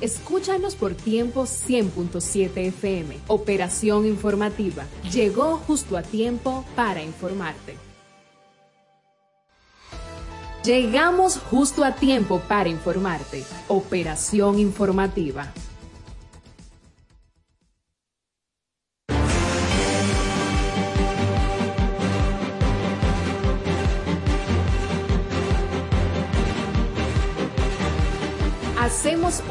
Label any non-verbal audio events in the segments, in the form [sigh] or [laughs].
Escúchanos por tiempo 100.7 FM. Operación informativa. Llegó justo a tiempo para informarte. Llegamos justo a tiempo para informarte. Operación informativa.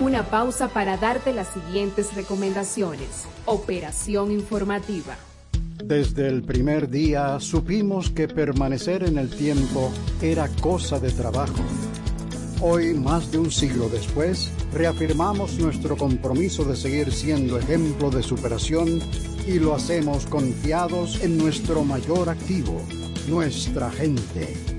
Una pausa para darte las siguientes recomendaciones. Operación informativa. Desde el primer día supimos que permanecer en el tiempo era cosa de trabajo. Hoy, más de un siglo después, reafirmamos nuestro compromiso de seguir siendo ejemplo de superación y lo hacemos confiados en nuestro mayor activo, nuestra gente.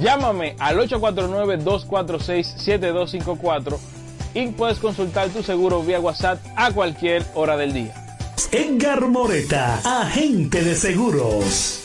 Llámame al 849-246-7254 y puedes consultar tu seguro vía WhatsApp a cualquier hora del día. Edgar Moreta, agente de seguros.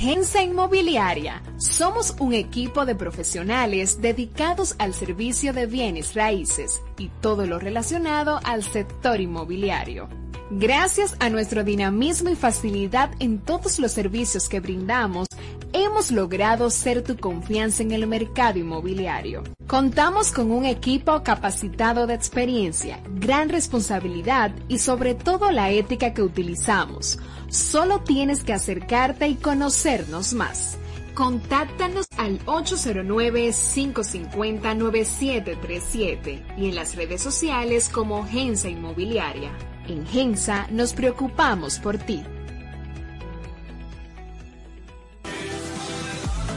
Gensa Inmobiliaria. Somos un equipo de profesionales dedicados al servicio de bienes raíces y todo lo relacionado al sector inmobiliario. Gracias a nuestro dinamismo y facilidad en todos los servicios que brindamos, hemos logrado ser tu confianza en el mercado inmobiliario. Contamos con un equipo capacitado de experiencia, gran responsabilidad y sobre todo la ética que utilizamos. Solo tienes que acercarte y conocernos más. Contáctanos al 809-550-9737 y en las redes sociales como Gensa Inmobiliaria. En Gensa nos preocupamos por ti.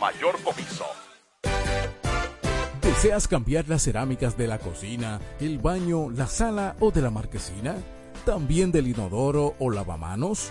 mayor comiso. ¿Deseas cambiar las cerámicas de la cocina, el baño, la sala o de la marquesina? ¿También del inodoro o lavamanos?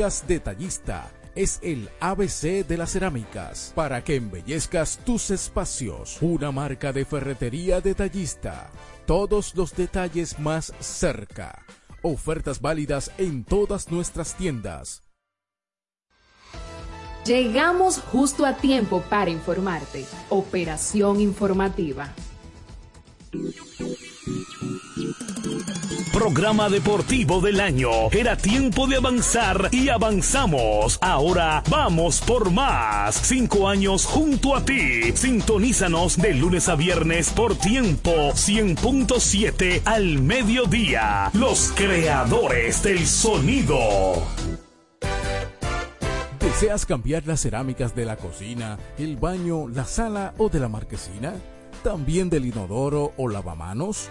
Detallista es el ABC de las cerámicas para que embellezcas tus espacios. Una marca de ferretería detallista. Todos los detalles más cerca. Ofertas válidas en todas nuestras tiendas. Llegamos justo a tiempo para informarte. Operación informativa. Programa deportivo del año. Era tiempo de avanzar y avanzamos. Ahora vamos por más. Cinco años junto a ti. Sintonízanos de lunes a viernes por tiempo 100.7 al mediodía. Los creadores del sonido. ¿Deseas cambiar las cerámicas de la cocina, el baño, la sala o de la marquesina? ¿También del inodoro o lavamanos?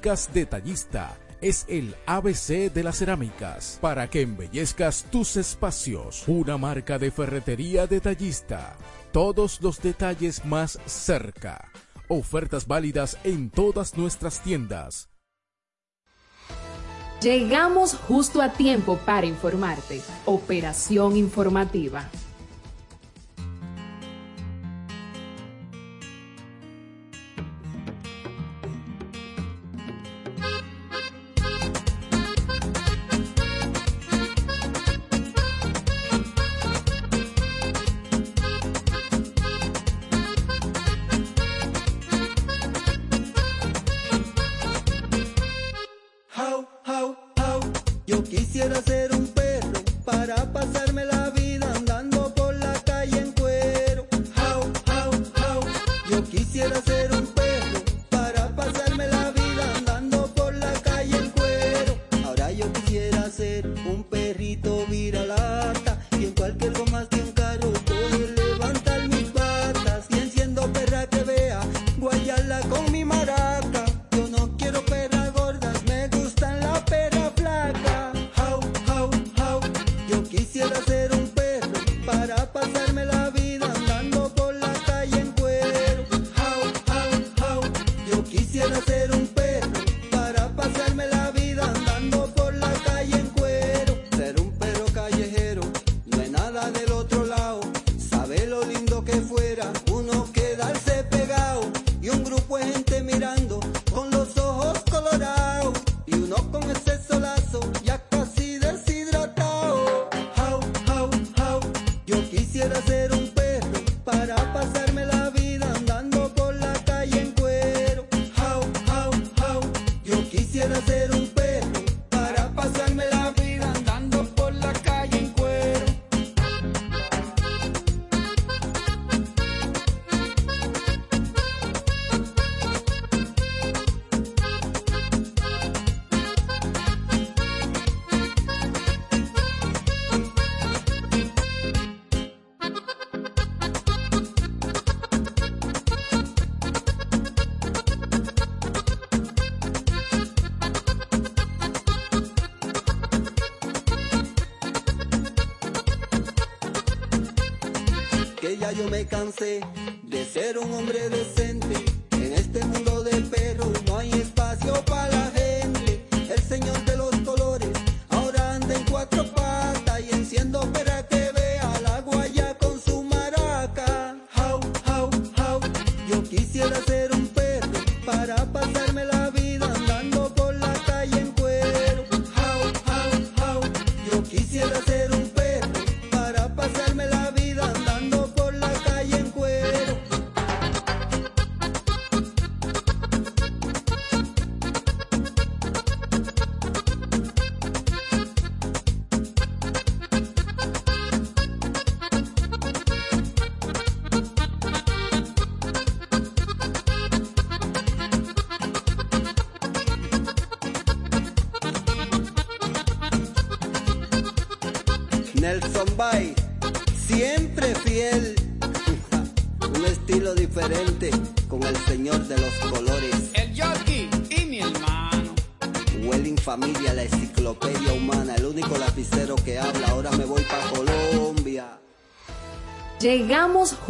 Detallista es el ABC de las cerámicas para que embellezcas tus espacios. Una marca de ferretería detallista. Todos los detalles más cerca. Ofertas válidas en todas nuestras tiendas. Llegamos justo a tiempo para informarte. Operación informativa. De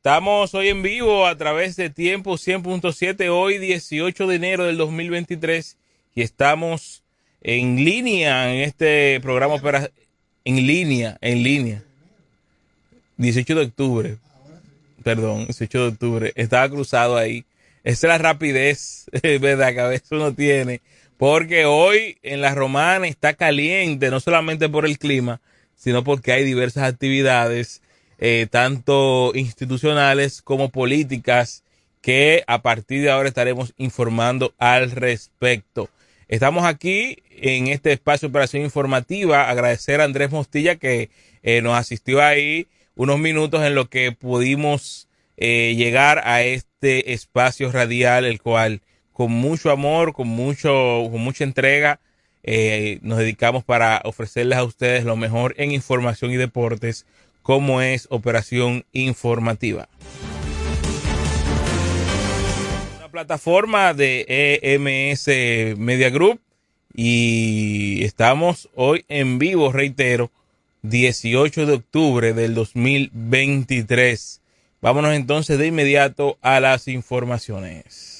Estamos hoy en vivo a través de Tiempo 100.7, hoy 18 de enero del 2023 y estamos en línea en este programa opera en línea, en línea. 18 de octubre. Perdón, 18 de octubre. Estaba cruzado ahí. Esa es la rapidez, [laughs] ¿verdad? Que a veces uno tiene. Porque hoy en la romana está caliente, no solamente por el clima, sino porque hay diversas actividades eh, tanto institucionales como políticas, que a partir de ahora estaremos informando al respecto. Estamos aquí en este espacio de operación informativa. Agradecer a Andrés Mostilla que eh, nos asistió ahí unos minutos en lo que pudimos eh, llegar a este espacio radial, el cual con mucho amor, con mucho, con mucha entrega, eh, nos dedicamos para ofrecerles a ustedes lo mejor en información y deportes cómo es Operación Informativa. Una plataforma de EMS Media Group y estamos hoy en vivo, reitero, 18 de octubre del 2023. Vámonos entonces de inmediato a las informaciones.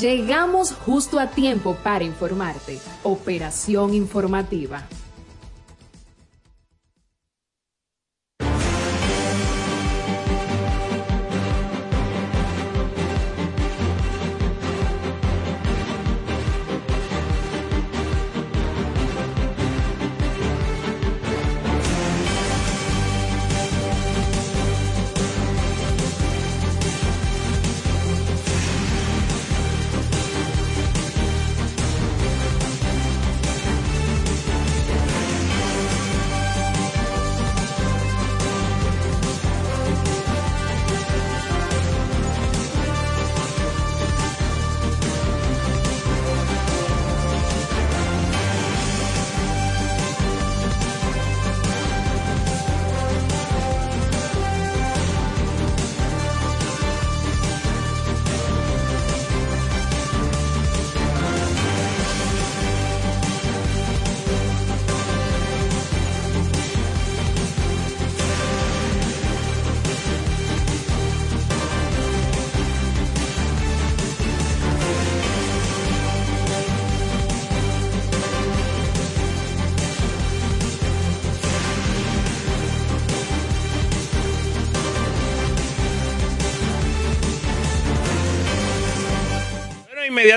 Llegamos justo a tiempo para informarte. Operación informativa.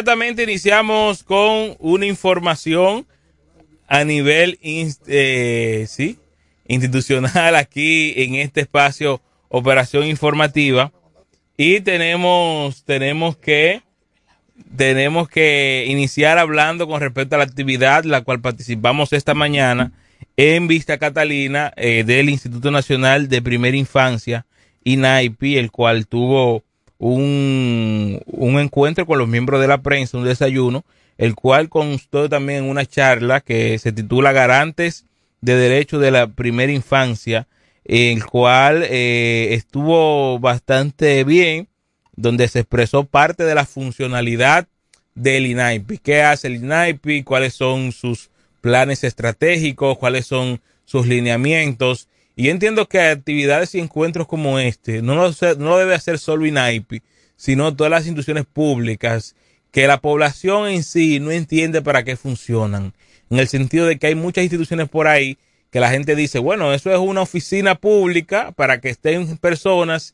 Inmediatamente iniciamos con una información a nivel eh, institucional aquí en este espacio Operación Informativa. Y tenemos tenemos que tenemos que iniciar hablando con respecto a la actividad la cual participamos esta mañana en Vista Catalina eh, del Instituto Nacional de Primera Infancia INAIPI, el cual tuvo un, un encuentro con los miembros de la prensa, un desayuno, el cual constó también una charla que se titula Garantes de Derechos de la Primera Infancia, el cual eh, estuvo bastante bien, donde se expresó parte de la funcionalidad del INAIPI. ¿Qué hace el INAIPI? ¿Cuáles son sus planes estratégicos? ¿Cuáles son sus lineamientos? Y entiendo que actividades y encuentros como este no lo, no debe hacer solo INAIPI, sino todas las instituciones públicas que la población en sí no entiende para qué funcionan. en el sentido de que hay muchas instituciones por ahí que la gente dice, bueno, eso es una oficina pública para que estén personas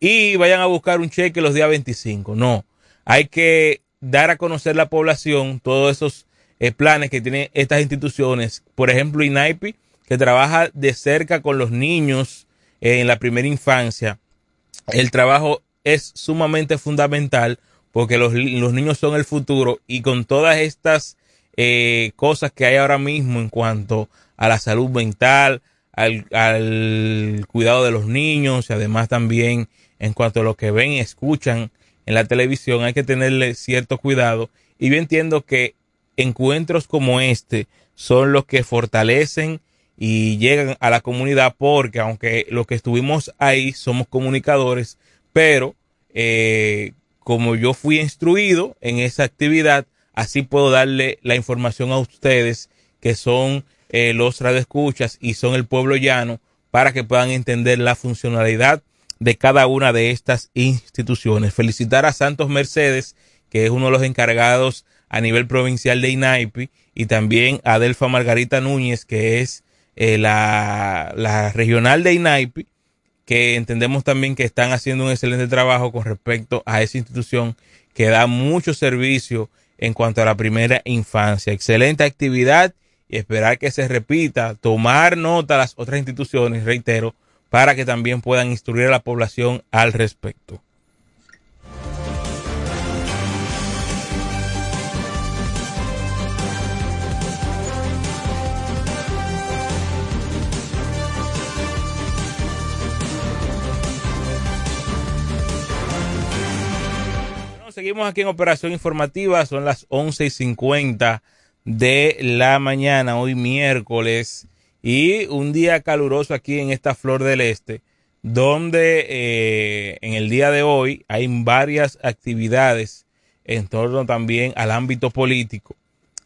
y vayan a buscar un cheque los días 25. No, hay que dar a conocer la población todos esos eh, planes que tienen estas instituciones. Por ejemplo, INAIPI, que trabaja de cerca con los niños en la primera infancia. El trabajo es sumamente fundamental porque los, los niños son el futuro y con todas estas eh, cosas que hay ahora mismo en cuanto a la salud mental, al, al, cuidado de los niños y además también en cuanto a lo que ven y escuchan en la televisión, hay que tenerle cierto cuidado. Y yo entiendo que encuentros como este son los que fortalecen y llegan a la comunidad porque aunque los que estuvimos ahí somos comunicadores, pero eh, como yo fui instruido en esa actividad, así puedo darle la información a ustedes que son eh, los radioescuchas y son el pueblo llano para que puedan entender la funcionalidad de cada una de estas instituciones. Felicitar a Santos Mercedes, que es uno de los encargados a nivel provincial de INAIPI, y también a Delfa Margarita Núñez, que es eh, la, la regional de INAIPI, que entendemos también que están haciendo un excelente trabajo con respecto a esa institución que da mucho servicio en cuanto a la primera infancia. Excelente actividad y esperar que se repita, tomar nota las otras instituciones, reitero, para que también puedan instruir a la población al respecto. Seguimos aquí en Operación Informativa, son las once y cincuenta de la mañana, hoy miércoles, y un día caluroso aquí en esta Flor del Este, donde eh, en el día de hoy hay varias actividades en torno también al ámbito político,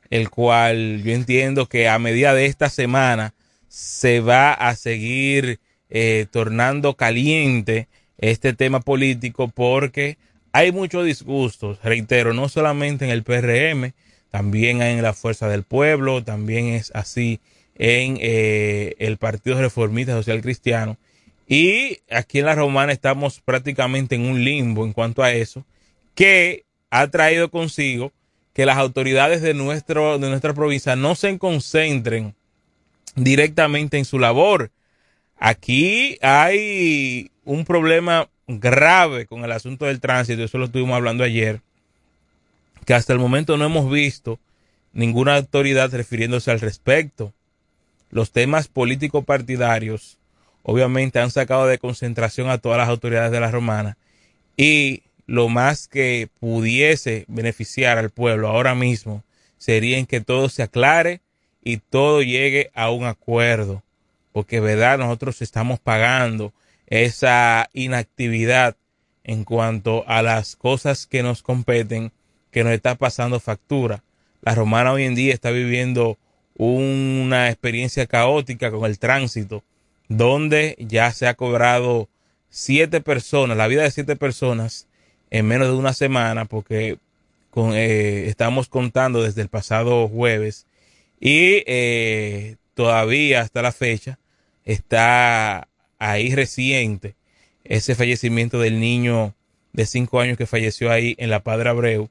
el cual yo entiendo que a medida de esta semana se va a seguir eh, tornando caliente este tema político porque hay muchos disgustos, reitero, no solamente en el PRM, también en la Fuerza del Pueblo, también es así en eh, el Partido Reformista Social Cristiano. Y aquí en la Romana estamos prácticamente en un limbo en cuanto a eso, que ha traído consigo que las autoridades de, nuestro, de nuestra provincia no se concentren directamente en su labor. Aquí hay un problema grave con el asunto del tránsito, eso lo estuvimos hablando ayer, que hasta el momento no hemos visto ninguna autoridad refiriéndose al respecto. Los temas políticos partidarios obviamente han sacado de concentración a todas las autoridades de la romana y lo más que pudiese beneficiar al pueblo ahora mismo sería en que todo se aclare y todo llegue a un acuerdo, porque verdad nosotros estamos pagando esa inactividad en cuanto a las cosas que nos competen que nos está pasando factura. La romana hoy en día está viviendo una experiencia caótica con el tránsito, donde ya se ha cobrado siete personas, la vida de siete personas en menos de una semana, porque eh, estamos contando desde el pasado jueves y eh, todavía hasta la fecha está ahí reciente ese fallecimiento del niño de cinco años que falleció ahí en la Padre Abreu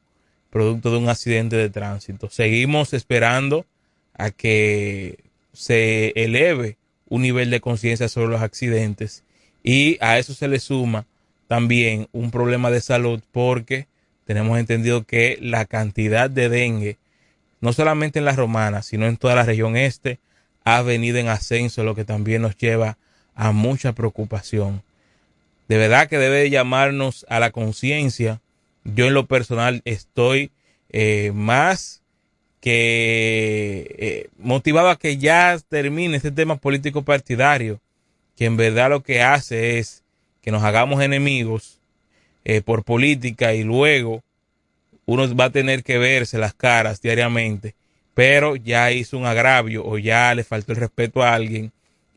producto de un accidente de tránsito. Seguimos esperando a que se eleve un nivel de conciencia sobre los accidentes y a eso se le suma también un problema de salud porque tenemos entendido que la cantidad de dengue, no solamente en la romana, sino en toda la región este, ha venido en ascenso, lo que también nos lleva a mucha preocupación. De verdad que debe llamarnos a la conciencia yo en lo personal estoy eh, más que eh, motivado a que ya termine este tema político partidario, que en verdad lo que hace es que nos hagamos enemigos eh, por política y luego uno va a tener que verse las caras diariamente, pero ya hizo un agravio o ya le faltó el respeto a alguien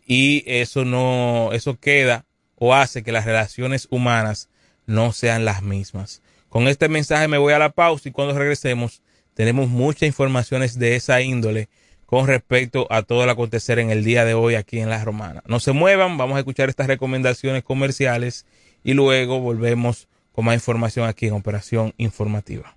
y eso no, eso queda o hace que las relaciones humanas no sean las mismas. Con este mensaje me voy a la pausa y cuando regresemos tenemos muchas informaciones de esa índole con respecto a todo el acontecer en el día de hoy aquí en La Romana. No se muevan, vamos a escuchar estas recomendaciones comerciales y luego volvemos con más información aquí en Operación Informativa.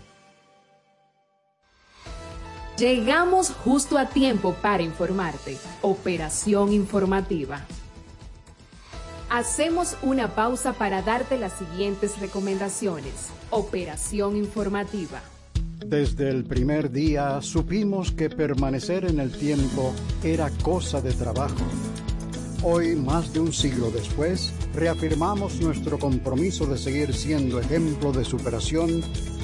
Llegamos justo a tiempo para informarte. Operación informativa. Hacemos una pausa para darte las siguientes recomendaciones. Operación informativa. Desde el primer día supimos que permanecer en el tiempo era cosa de trabajo. Hoy, más de un siglo después, reafirmamos nuestro compromiso de seguir siendo ejemplo de superación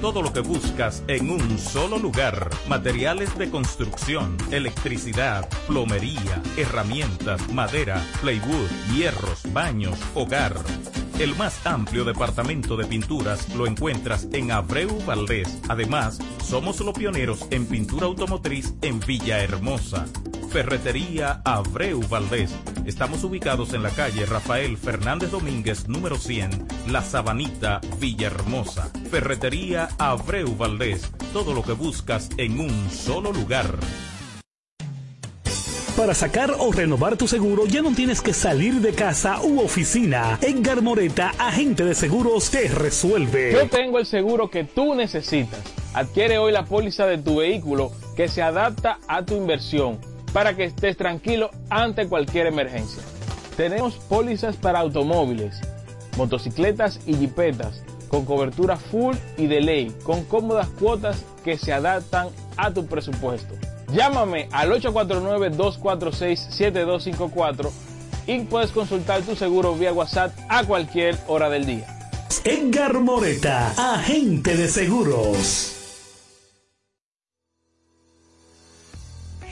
Todo lo que buscas en un solo lugar. Materiales de construcción, electricidad, plomería, herramientas, madera, plywood, hierros, baños, hogar. El más amplio departamento de pinturas lo encuentras en Abreu Valdés. Además, somos los pioneros en pintura automotriz en Villahermosa. Ferretería Abreu Valdés. Estamos ubicados en la calle Rafael Fernández Domínguez, número 100, La Sabanita, Villahermosa. Ferretería Abreu Valdés. Todo lo que buscas en un solo lugar. Para sacar o renovar tu seguro ya no tienes que salir de casa u oficina. Edgar Moreta, agente de seguros, te resuelve. Yo tengo el seguro que tú necesitas. Adquiere hoy la póliza de tu vehículo que se adapta a tu inversión para que estés tranquilo ante cualquier emergencia. Tenemos pólizas para automóviles, motocicletas y jipetas con cobertura full y de ley, con cómodas cuotas que se adaptan a tu presupuesto. Llámame al 849-246-7254 y puedes consultar tu seguro vía WhatsApp a cualquier hora del día. Edgar Moreta, agente de seguros.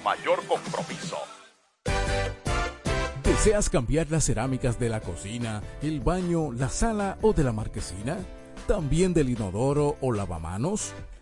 mayor compromiso. ¿Deseas cambiar las cerámicas de la cocina, el baño, la sala o de la marquesina? ¿También del inodoro o lavamanos?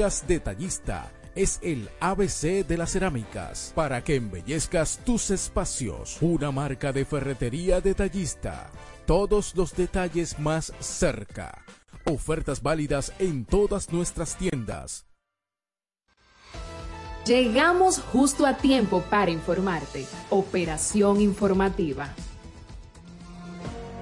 Detallista es el ABC de las cerámicas para que embellezcas tus espacios. Una marca de ferretería detallista. Todos los detalles más cerca. Ofertas válidas en todas nuestras tiendas. Llegamos justo a tiempo para informarte. Operación informativa.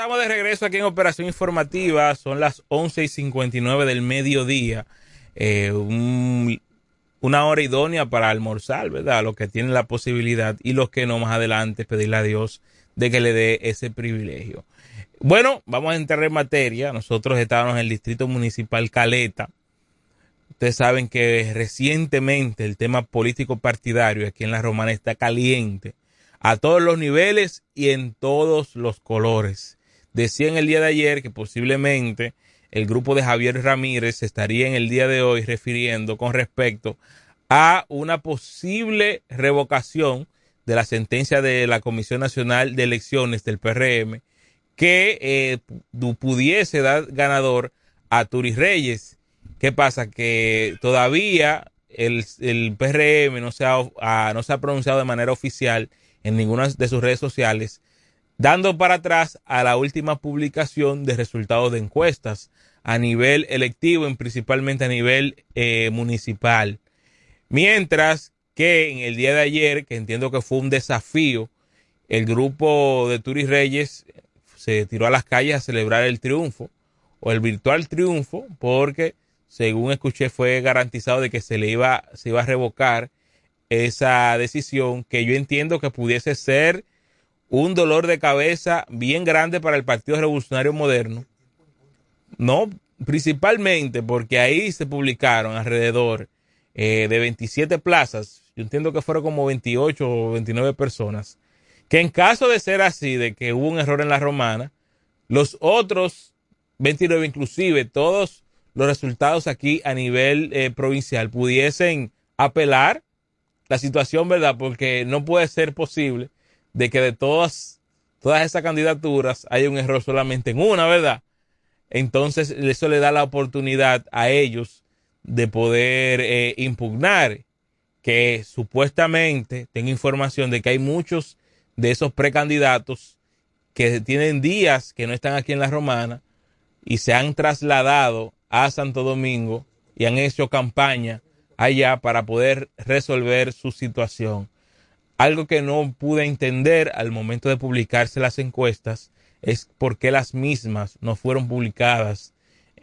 Estamos de regreso aquí en Operación Informativa. Son las 11 y 59 del mediodía. Eh, un- una hora idónea para almorzar, ¿verdad? Los que tienen la posibilidad y los que no más adelante pedirle a Dios de que le dé ese privilegio. Bueno, vamos a entrar en materia. Nosotros estábamos en el Distrito Municipal Caleta. Ustedes saben que recientemente el tema político partidario aquí en la Romana está caliente a todos los niveles y en todos los colores. Decía en el día de ayer que posiblemente el grupo de Javier Ramírez estaría en el día de hoy refiriendo con respecto a una posible revocación de la sentencia de la Comisión Nacional de Elecciones del PRM que eh, pu- pudiese dar ganador a Turis Reyes. ¿Qué pasa? Que todavía el, el PRM no se, ha, ah, no se ha pronunciado de manera oficial en ninguna de sus redes sociales, dando para atrás a la última publicación de resultados de encuestas a nivel electivo y principalmente a nivel eh, municipal. Mientras que en el día de ayer, que entiendo que fue un desafío, el grupo de Turis Reyes se tiró a las calles a celebrar el triunfo o el virtual triunfo porque según escuché fue garantizado de que se le iba se iba a revocar esa decisión que yo entiendo que pudiese ser un dolor de cabeza bien grande para el Partido Revolucionario Moderno. No, principalmente porque ahí se publicaron alrededor eh, de 27 plazas, yo entiendo que fueron como 28 o 29 personas, que en caso de ser así, de que hubo un error en la romana, los otros 29, inclusive todos los resultados aquí a nivel eh, provincial, pudiesen apelar la situación, ¿verdad? Porque no puede ser posible de que de todas, todas esas candidaturas haya un error solamente en una, ¿verdad? Entonces, eso le da la oportunidad a ellos de poder eh, impugnar que supuestamente tengo información de que hay muchos de esos precandidatos que tienen días que no están aquí en la Romana y se han trasladado a Santo Domingo y han hecho campaña allá para poder resolver su situación. Algo que no pude entender al momento de publicarse las encuestas es por qué las mismas no fueron publicadas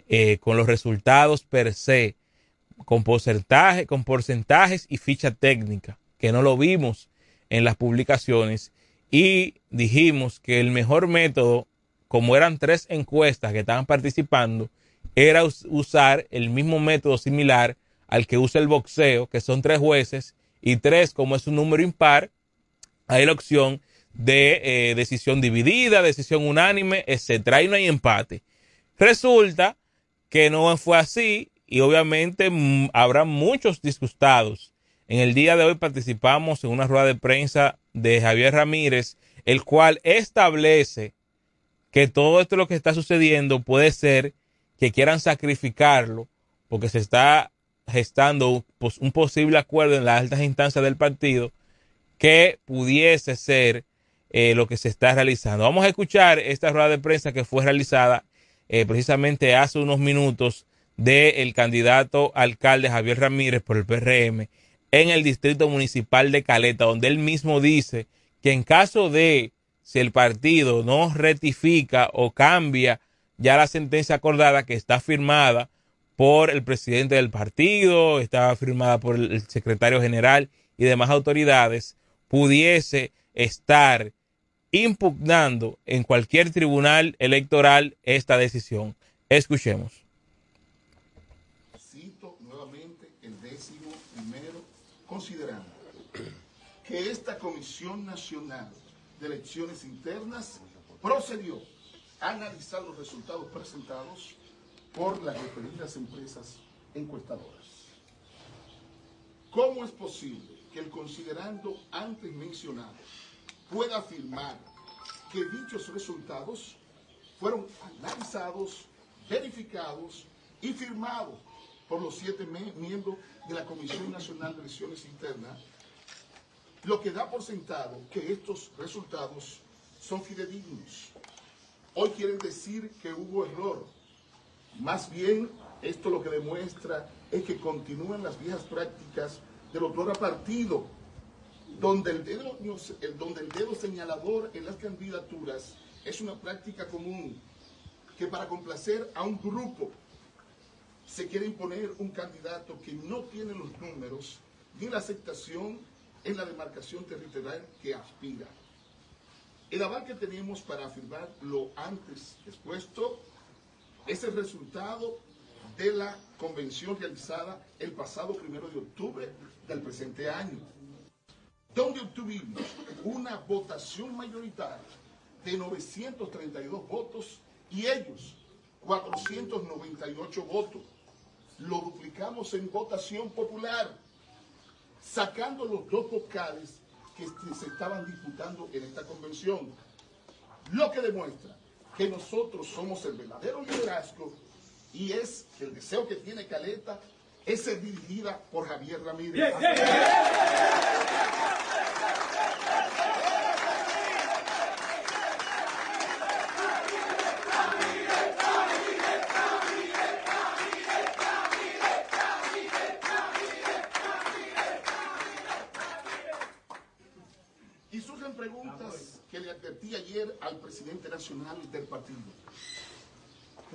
eh, con los resultados per se, con con porcentajes y ficha técnica, que no lo vimos en las publicaciones. Y dijimos que el mejor método, como eran tres encuestas que estaban participando, era us- usar el mismo método similar al que usa el boxeo, que son tres jueces, y tres, como es un número impar, hay la opción de eh, decisión dividida, decisión unánime, etcétera. Ahí no hay empate. Resulta que no fue así y obviamente mm, habrá muchos disgustados. En el día de hoy participamos en una rueda de prensa de Javier Ramírez, el cual establece que todo esto lo que está sucediendo puede ser que quieran sacrificarlo porque se está gestando un, pos- un posible acuerdo en las altas instancias del partido que pudiese ser eh, lo que se está realizando. Vamos a escuchar esta rueda de prensa que fue realizada eh, precisamente hace unos minutos del candidato alcalde Javier Ramírez por el PRM en el distrito municipal de Caleta, donde él mismo dice que en caso de si el partido no rectifica o cambia ya la sentencia acordada que está firmada por el presidente del partido, está firmada por el secretario general y demás autoridades, pudiese estar impugnando en cualquier tribunal electoral esta decisión. Escuchemos. Cito nuevamente el décimo primer considerando que esta Comisión Nacional de Elecciones Internas procedió a analizar los resultados presentados por las referidas empresas encuestadoras. ¿Cómo es posible que el considerando antes mencionado pueda afirmar que dichos resultados fueron analizados, verificados y firmados por los siete miembros de la Comisión Nacional de Elecciones Internas, lo que da por sentado que estos resultados son fidedignos. Hoy quieren decir que hubo error. Más bien, esto lo que demuestra es que continúan las viejas prácticas del otro partido, donde el, dedo, donde el dedo señalador en las candidaturas es una práctica común, que para complacer a un grupo se quiere imponer un candidato que no tiene los números ni la aceptación en la demarcación territorial que aspira. El aval que tenemos para afirmar lo antes expuesto es el resultado de la convención realizada el pasado primero de octubre del presente año, donde obtuvimos una votación mayoritaria de 932 votos y ellos 498 votos lo duplicamos en votación popular, sacando los dos vocales que se estaban disputando en esta convención. Lo que demuestra que nosotros somos el verdadero liderazgo y es el deseo que tiene Caleta es dirigida por Javier Ramírez.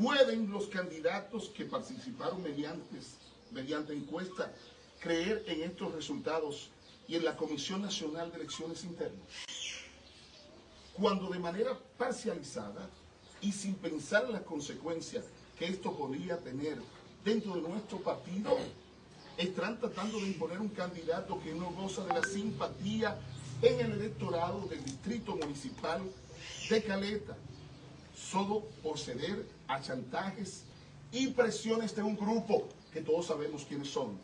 ¿Pueden los candidatos que participaron mediante, mediante encuesta creer en estos resultados y en la Comisión Nacional de Elecciones Internas? Cuando de manera parcializada y sin pensar en las consecuencias que esto podría tener dentro de nuestro partido, están tratando de imponer un candidato que no goza de la simpatía en el electorado del distrito municipal de Caleta, solo por ceder a chantajes y presiones de un grupo que todos sabemos quiénes son.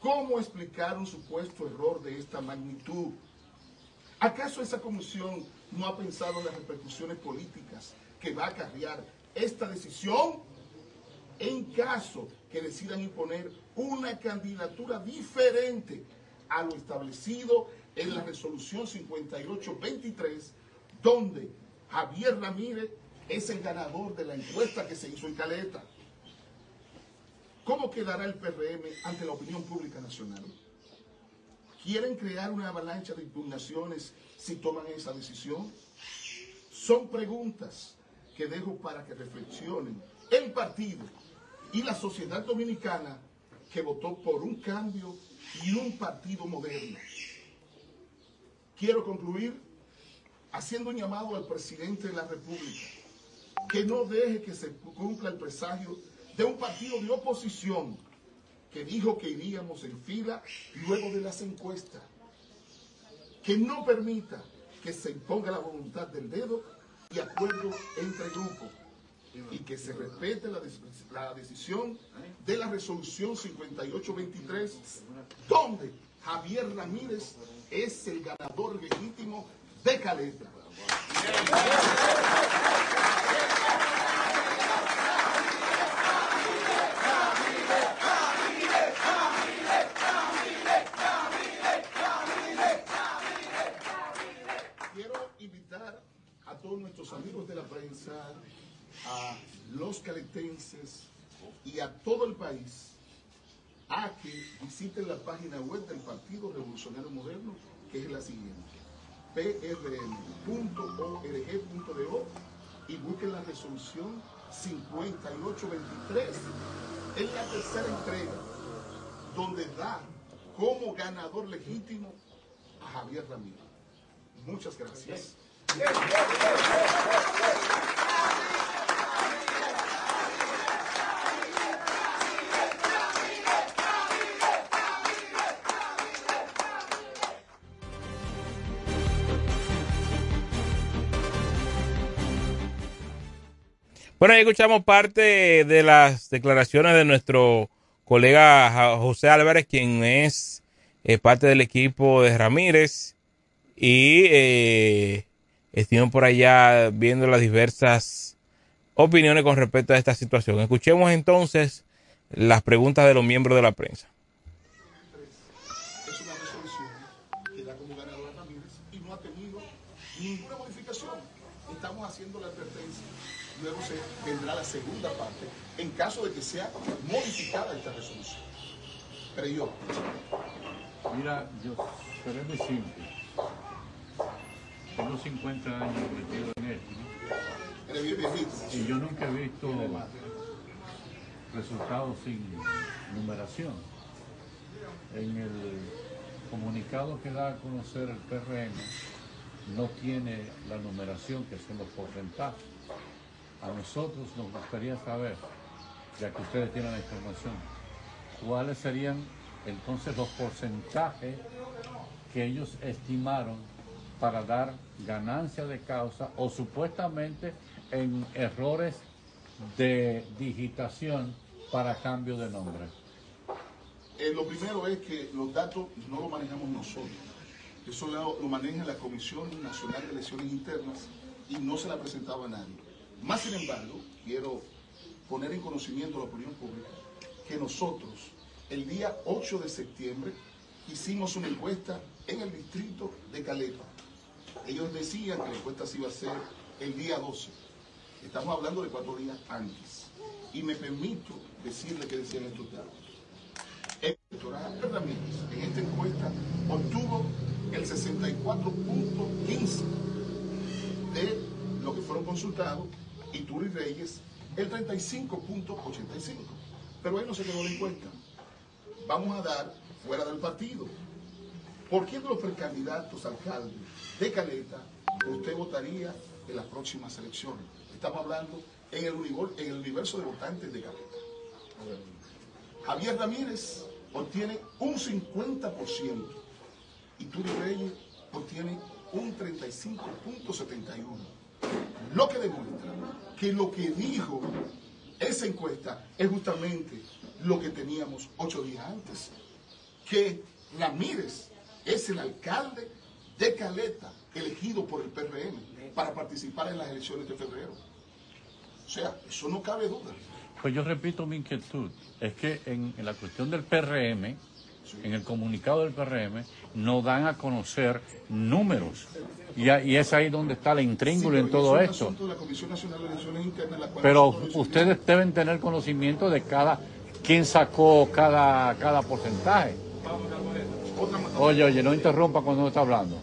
¿Cómo explicar un supuesto error de esta magnitud? ¿Acaso esa comisión no ha pensado en las repercusiones políticas que va a acarrear esta decisión? En caso que decidan imponer una candidatura diferente a lo establecido en la resolución 5823 donde Javier Ramírez es el ganador de la encuesta que se hizo en Caleta. ¿Cómo quedará el PRM ante la opinión pública nacional? ¿Quieren crear una avalancha de impugnaciones si toman esa decisión? Son preguntas que dejo para que reflexionen el partido y la sociedad dominicana que votó por un cambio y un partido moderno. Quiero concluir haciendo un llamado al presidente de la República que no deje que se cumpla el presagio de un partido de oposición que dijo que iríamos en fila luego de las encuestas, que no permita que se imponga la voluntad del dedo y acuerdo entre grupos y que se respete la, la decisión de la resolución 5823 donde Javier Ramírez es el ganador legítimo de Caleta. Quiero invitar a todos nuestros amigos de la prensa, a los caletenses y a todo el país a que visiten la página web del Partido Revolucionario Moderno, que es la siguiente prm.org.do y busquen la resolución 5823. Es la tercera entrega donde da como ganador legítimo a Javier Ramírez. Muchas gracias. Bueno, ahí escuchamos parte de las declaraciones de nuestro colega José Álvarez, quien es eh, parte del equipo de Ramírez y eh, por allá viendo las diversas opiniones con respecto a esta situación. Escuchemos entonces las preguntas de los miembros de la prensa. Es una resolución que da como ganador a Ramírez y no ha tenido ninguna modificación. Estamos haciendo la advertencia. Luego se vendrá la segunda parte en caso de que sea modificada esta resolución. Pero yo, Mira, yo seré muy simple. Tengo 50 años metido en esto, ¿no? eres bien viejito. Y yo nunca he visto resultados sin numeración. En el comunicado que da a conocer el PRM no tiene la numeración que son los porcentajes. A nosotros nos gustaría saber, ya que ustedes tienen la información, cuáles serían entonces los porcentajes que ellos estimaron para dar ganancia de causa o supuestamente en errores de digitación para cambio de nombre. Eh, lo primero es que los datos no los manejamos nosotros. Eso lo, lo maneja la Comisión Nacional de Elecciones Internas y no se la presentaba a nadie. Más sin embargo, quiero poner en conocimiento a la opinión pública que nosotros, el día 8 de septiembre, hicimos una encuesta en el distrito de Caleta. Ellos decían que la encuesta se iba a hacer el día 12. Estamos hablando de cuatro días antes. Y me permito decirle que decían estos datos. El electoral Ramírez en esta encuesta obtuvo el 64.15 de lo que fueron consultados y Turi Reyes el 35.85. Pero ahí no se quedó la encuesta. Vamos a dar fuera del partido. ¿Por quién de los precandidatos alcaldes de Caleta usted votaría en las próximas elecciones? Estamos hablando en el, univor- en el universo de votantes de Caleta. Javier Ramírez obtiene un 50% y Turi Reyes obtiene un 35.71. Lo que demuestra que lo que dijo esa encuesta es justamente lo que teníamos ocho días antes, que Ramírez es el alcalde de Caleta elegido por el PRM para participar en las elecciones de febrero. O sea, eso no cabe duda. Pues yo repito mi inquietud, es que en, la cuestión del PRM, en el comunicado del PRM, no dan a conocer números. Y, a- y es ahí donde está la intríngulo Sí, en todo es esto. asunto de la Comisión Nacional de Elecciones Internas, la cual Pero ustedes deben tener conocimiento de cada, quién sacó cada, cada porcentaje. Oye, oye, no interrumpa cuando uno está hablando.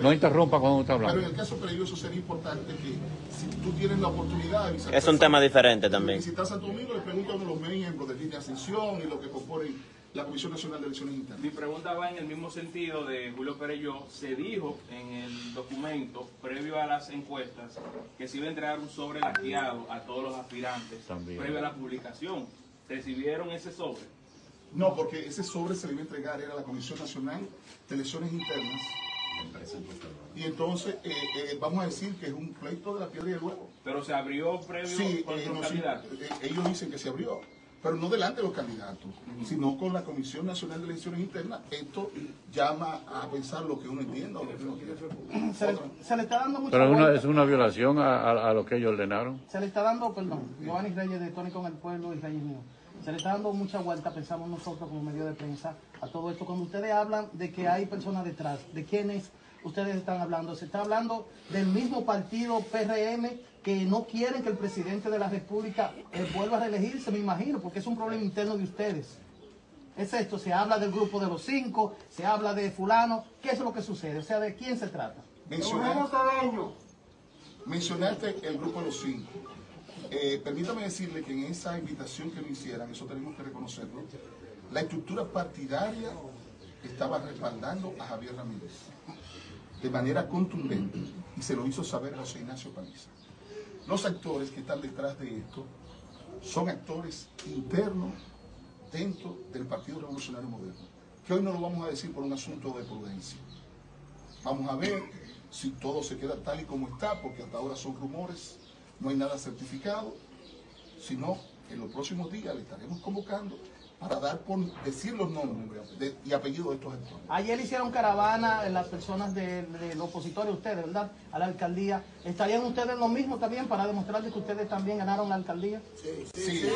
No interrumpa cuando uno está Pero en hablando. el caso peligroso sería importante que si tú tienes la oportunidad de visitar, Es un tema diferente de también. visitar Santo Domingo, le pregunto a uno de los miembros de Línea Ascensión y lo que componen la Comisión Nacional de Elecciones Internas. Mi pregunta va en el mismo sentido de Julio Pereyó. Se dijo en el documento, previo a las encuestas, que se iba a entregar un sobre laqueado a todos los aspirantes, También. previo a la publicación. ¿Recibieron ese sobre? No, porque ese sobre se le iba a entregar era la Comisión Nacional de Elecciones Internas. Y entonces eh, eh, vamos a decir que es un pleito de la piedra y el huevo. Pero se abrió previo Sí, con eh, no, sí, eh, ellos dicen que se abrió, pero no delante de los candidatos, sino con la Comisión Nacional de Elecciones Internas. Esto llama a pensar lo que uno entienda o lo que uno quiere. Se le, se le está dando mucha Pero es una, vuelta. es una violación a, a- a lo que ellos ordenaron. Se le está dando, perdón, Giovanni Reyes de Tony con el Pueblo y Reyes Mío. Se le está dando mucha vuelta, pensamos nosotros como medio de prensa, a todo esto. Cuando ustedes hablan de que hay personas detrás, ¿de quiénes ustedes están hablando? Se está hablando del mismo partido PRM que no quieren que el presidente de la República eh, vuelva a reelegirse, me imagino, porque es un problema interno de ustedes. Es esto, se habla del grupo de los cinco, se habla de fulano, ¿qué es lo que sucede? O sea, ¿de quién se trata? Mencionaste, mencionaste el grupo de los cinco. Eh, permítame decirle que en esa invitación que me hicieran, eso tenemos que reconocerlo, la estructura partidaria estaba respaldando a Javier Ramírez de manera contundente y se lo hizo saber José Ignacio Paniza. Los actores que están detrás de esto son actores internos dentro del Partido Revolucionario Moderno, que hoy no lo vamos a decir por un asunto de prudencia. Vamos a ver si todo se queda tal y como está, porque hasta ahora son rumores. no hay nada certificado, sino en los próximos días le estaremos convocando para dar por decir los nombres de- y apellidos de estos gestores. Ayer hicieron caravana en las personas de, de los opositores, ustedes, ¿verdad? A la alcaldía. ¿Estarían ustedes lo mismo también para demostrarles que ustedes también ganaron la alcaldía? Sí.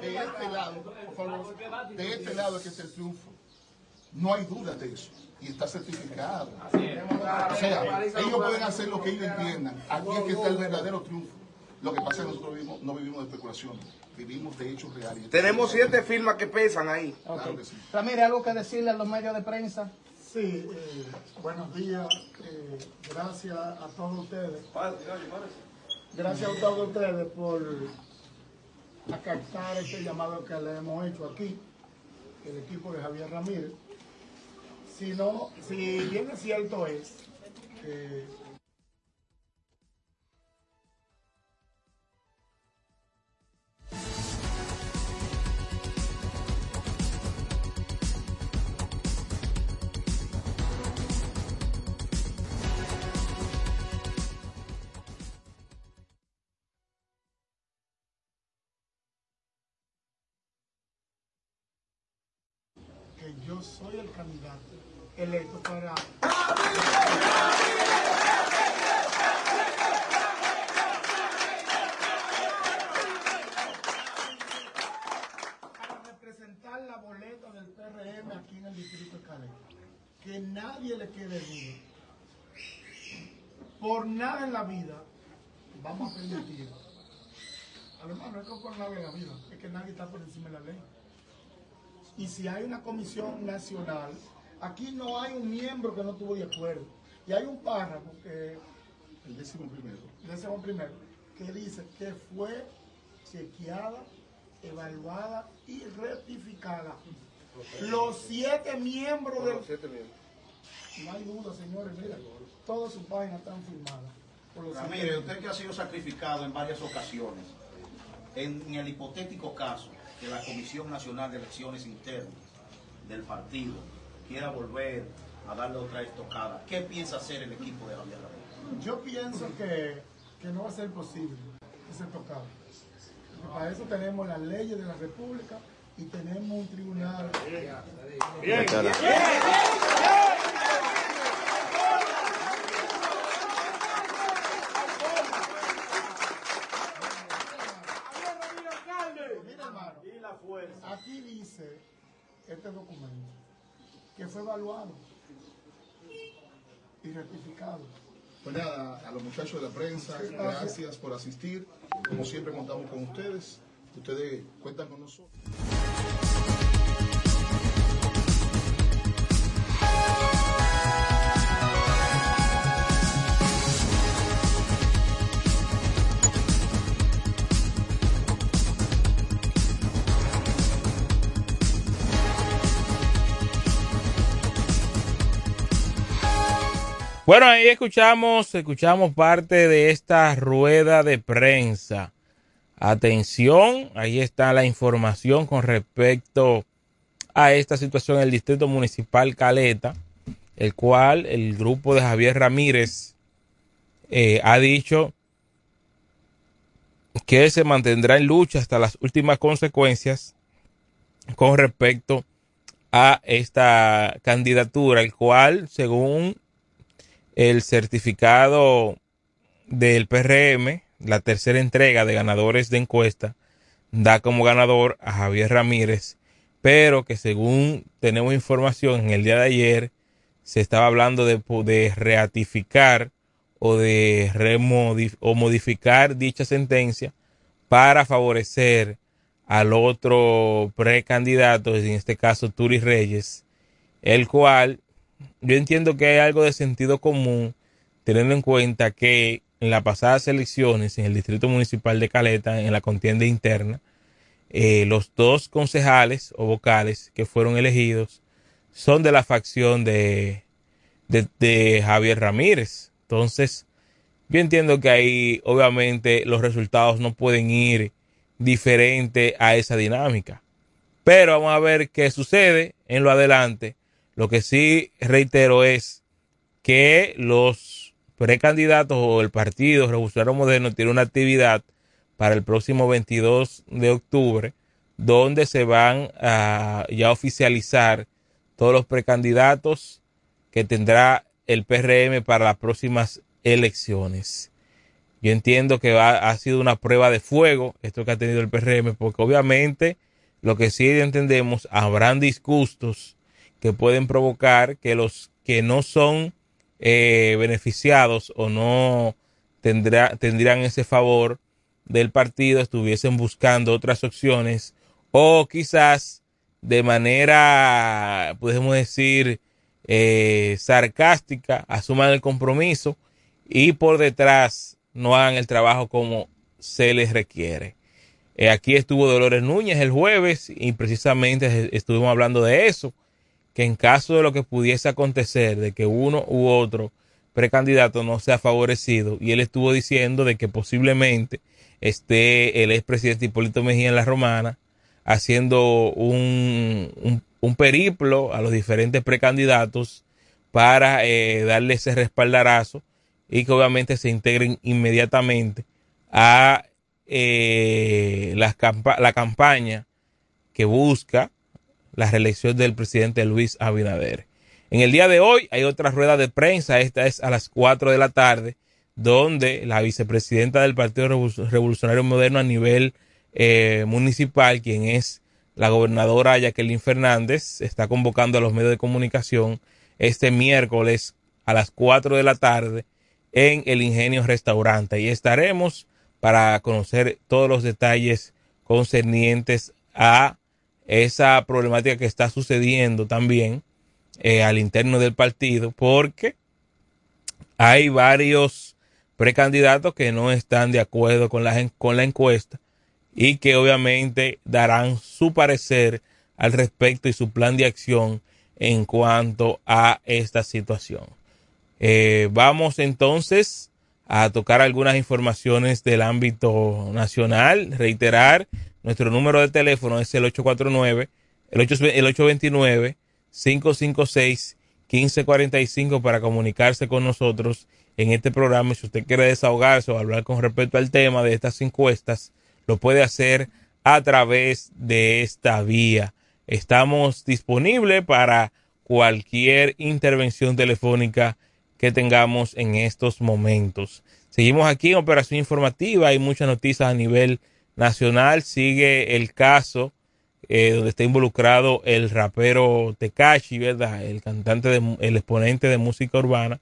de este lado, por favor, de este lado es que es el triunfo. No hay duda de eso. Y está certificado. O sea, ellos pueden hacer lo que ellos entiendan. Aquí es que está el verdadero triunfo. Lo que pasa es que nosotros vivimos- no vivimos de especulación, vivimos de hechos reales. Tenemos siete firmas que pesan ahí. Claro que sí. Ramírez, ¿algo que decirle a los medios de prensa? Sí, eh, buenos días. eh, gracias a todos ustedes. Gracias a todos ustedes por acatar este llamado que le hemos hecho aquí, el equipo de Javier Ramírez. Si no, si bien es cierto es que soy el candidato electo para para representar la boleta del PRM aquí en el distrito de Caleta. Que nadie le quede duda. Por nada en la vida vamos a permitir. Además, no es que por nada en la vida, es que nadie está por encima de la ley. Y si hay una comisión nacional, aquí no hay un miembro que no estuvo de acuerdo. Y hay un párrafo que, El décimo primero. décimo primero, que dice que fue chequeada, evaluada y rectificada. Los siete miembros del... No hay duda, señores, mira, todas sus páginas están firmadas. los siete Ramírez, miembros. usted que ha sido sacrificado en varias ocasiones, en el hipotético caso que la Comisión Nacional de Elecciones Internas del partido quiera volver a darle otra estocada, ¿qué piensa hacer el equipo de Javier Ramírez? Yo pienso que, que no va a ser posible ese tocado. Porque para eso tenemos las leyes de la República y tenemos un tribunal. Bien. Mira, hermano, aquí dice este documento que fue evaluado y rectificado. Pues nada, a los muchachos de la prensa, gracias por asistir. Como siempre contamos con ustedes. Ustedes cuentan con nosotros. Bueno, ahí escuchamos, escuchamos parte de esta rueda de prensa. Atención, ahí está la información con respecto a esta situación en el Distrito Municipal Caleta, el cual el grupo de Javier Ramírez eh, ha dicho que se mantendrá en lucha hasta las últimas consecuencias con respecto a esta candidatura, el cual, según el certificado del PRM, la tercera entrega de ganadores de encuesta, da como ganador a Javier Ramírez, pero que según tenemos información en el día de ayer, se estaba hablando de, de ratificar o de remodif o modificar dicha sentencia para favorecer al otro precandidato, en este caso Turi Reyes, el cual yo entiendo que hay algo de sentido común, teniendo en cuenta que en las pasadas elecciones en el Distrito Municipal de Caleta, en la contienda interna, eh, los dos concejales o vocales que fueron elegidos son de la facción de, de, de Javier Ramírez. Entonces, Yo entiendo que ahí obviamente los resultados no pueden ir diferente a esa dinámica. Pero vamos a ver qué sucede en lo adelante. Lo que sí reitero es que los precandidatos o el partido Revolucionario Moderno tiene una actividad para el próximo 22 de octubre donde se van a ya oficializar todos los precandidatos que tendrá el PRM para las próximas elecciones. Yo entiendo que ha sido una prueba de fuego esto que ha tenido el PRM, porque obviamente lo que sí entendemos, habrán disgustos que pueden provocar que los que no son eh, beneficiados o no tendrían ese favor del partido estuviesen buscando otras opciones o quizás de manera, podemos decir, eh, sarcástica, asuman el compromiso y por detrás no hagan el trabajo como se les requiere. Eh, aquí estuvo Dolores Núñez el jueves y precisamente estuvimos hablando de eso, que en caso de lo que pudiese acontecer, de que uno u otro precandidato no sea favorecido, y él estuvo diciendo de que posiblemente esté el expresidente Hipólito Mejía en la Romana haciendo un, un, periplo a los diferentes precandidatos para eh, darle ese respaldarazo y que obviamente se integren inmediatamente a eh, la, la campaña que busca la reelección del presidente Luis Abinader. En el día de hoy hay otra rueda de prensa, esta es a las 4 de la tarde, donde la vicepresidenta del Partido Revolucionario Moderno a nivel eh, municipal, quien es la gobernadora Jacqueline Fernández, está convocando a los medios de comunicación este miércoles a las 4 de la tarde en el Ingenio Restaurante. Y estaremos para conocer todos los detalles concernientes a esa problemática que está sucediendo también eh, al interno del partido, porque hay varios precandidatos que no están de acuerdo con la, con la encuesta y que obviamente darán su parecer al respecto y su plan de acción en cuanto a esta situación. Eh, vamos entonces a tocar algunas informaciones del ámbito nacional. Reiterar, nuestro número de teléfono es el 849, el, 8, el 829 556 1545 para comunicarse con nosotros en este programa. Si usted quiere desahogarse o hablar con respecto al tema de estas encuestas, lo puede hacer a través de esta vía. Estamos disponibles para cualquier intervención telefónica que tengamos en estos momentos. Seguimos aquí en Operación Informativa, hay muchas noticias a nivel nacional, sigue el caso eh, donde está involucrado el rapero Tekashi, ¿verdad? El cantante, de, el exponente de música urbana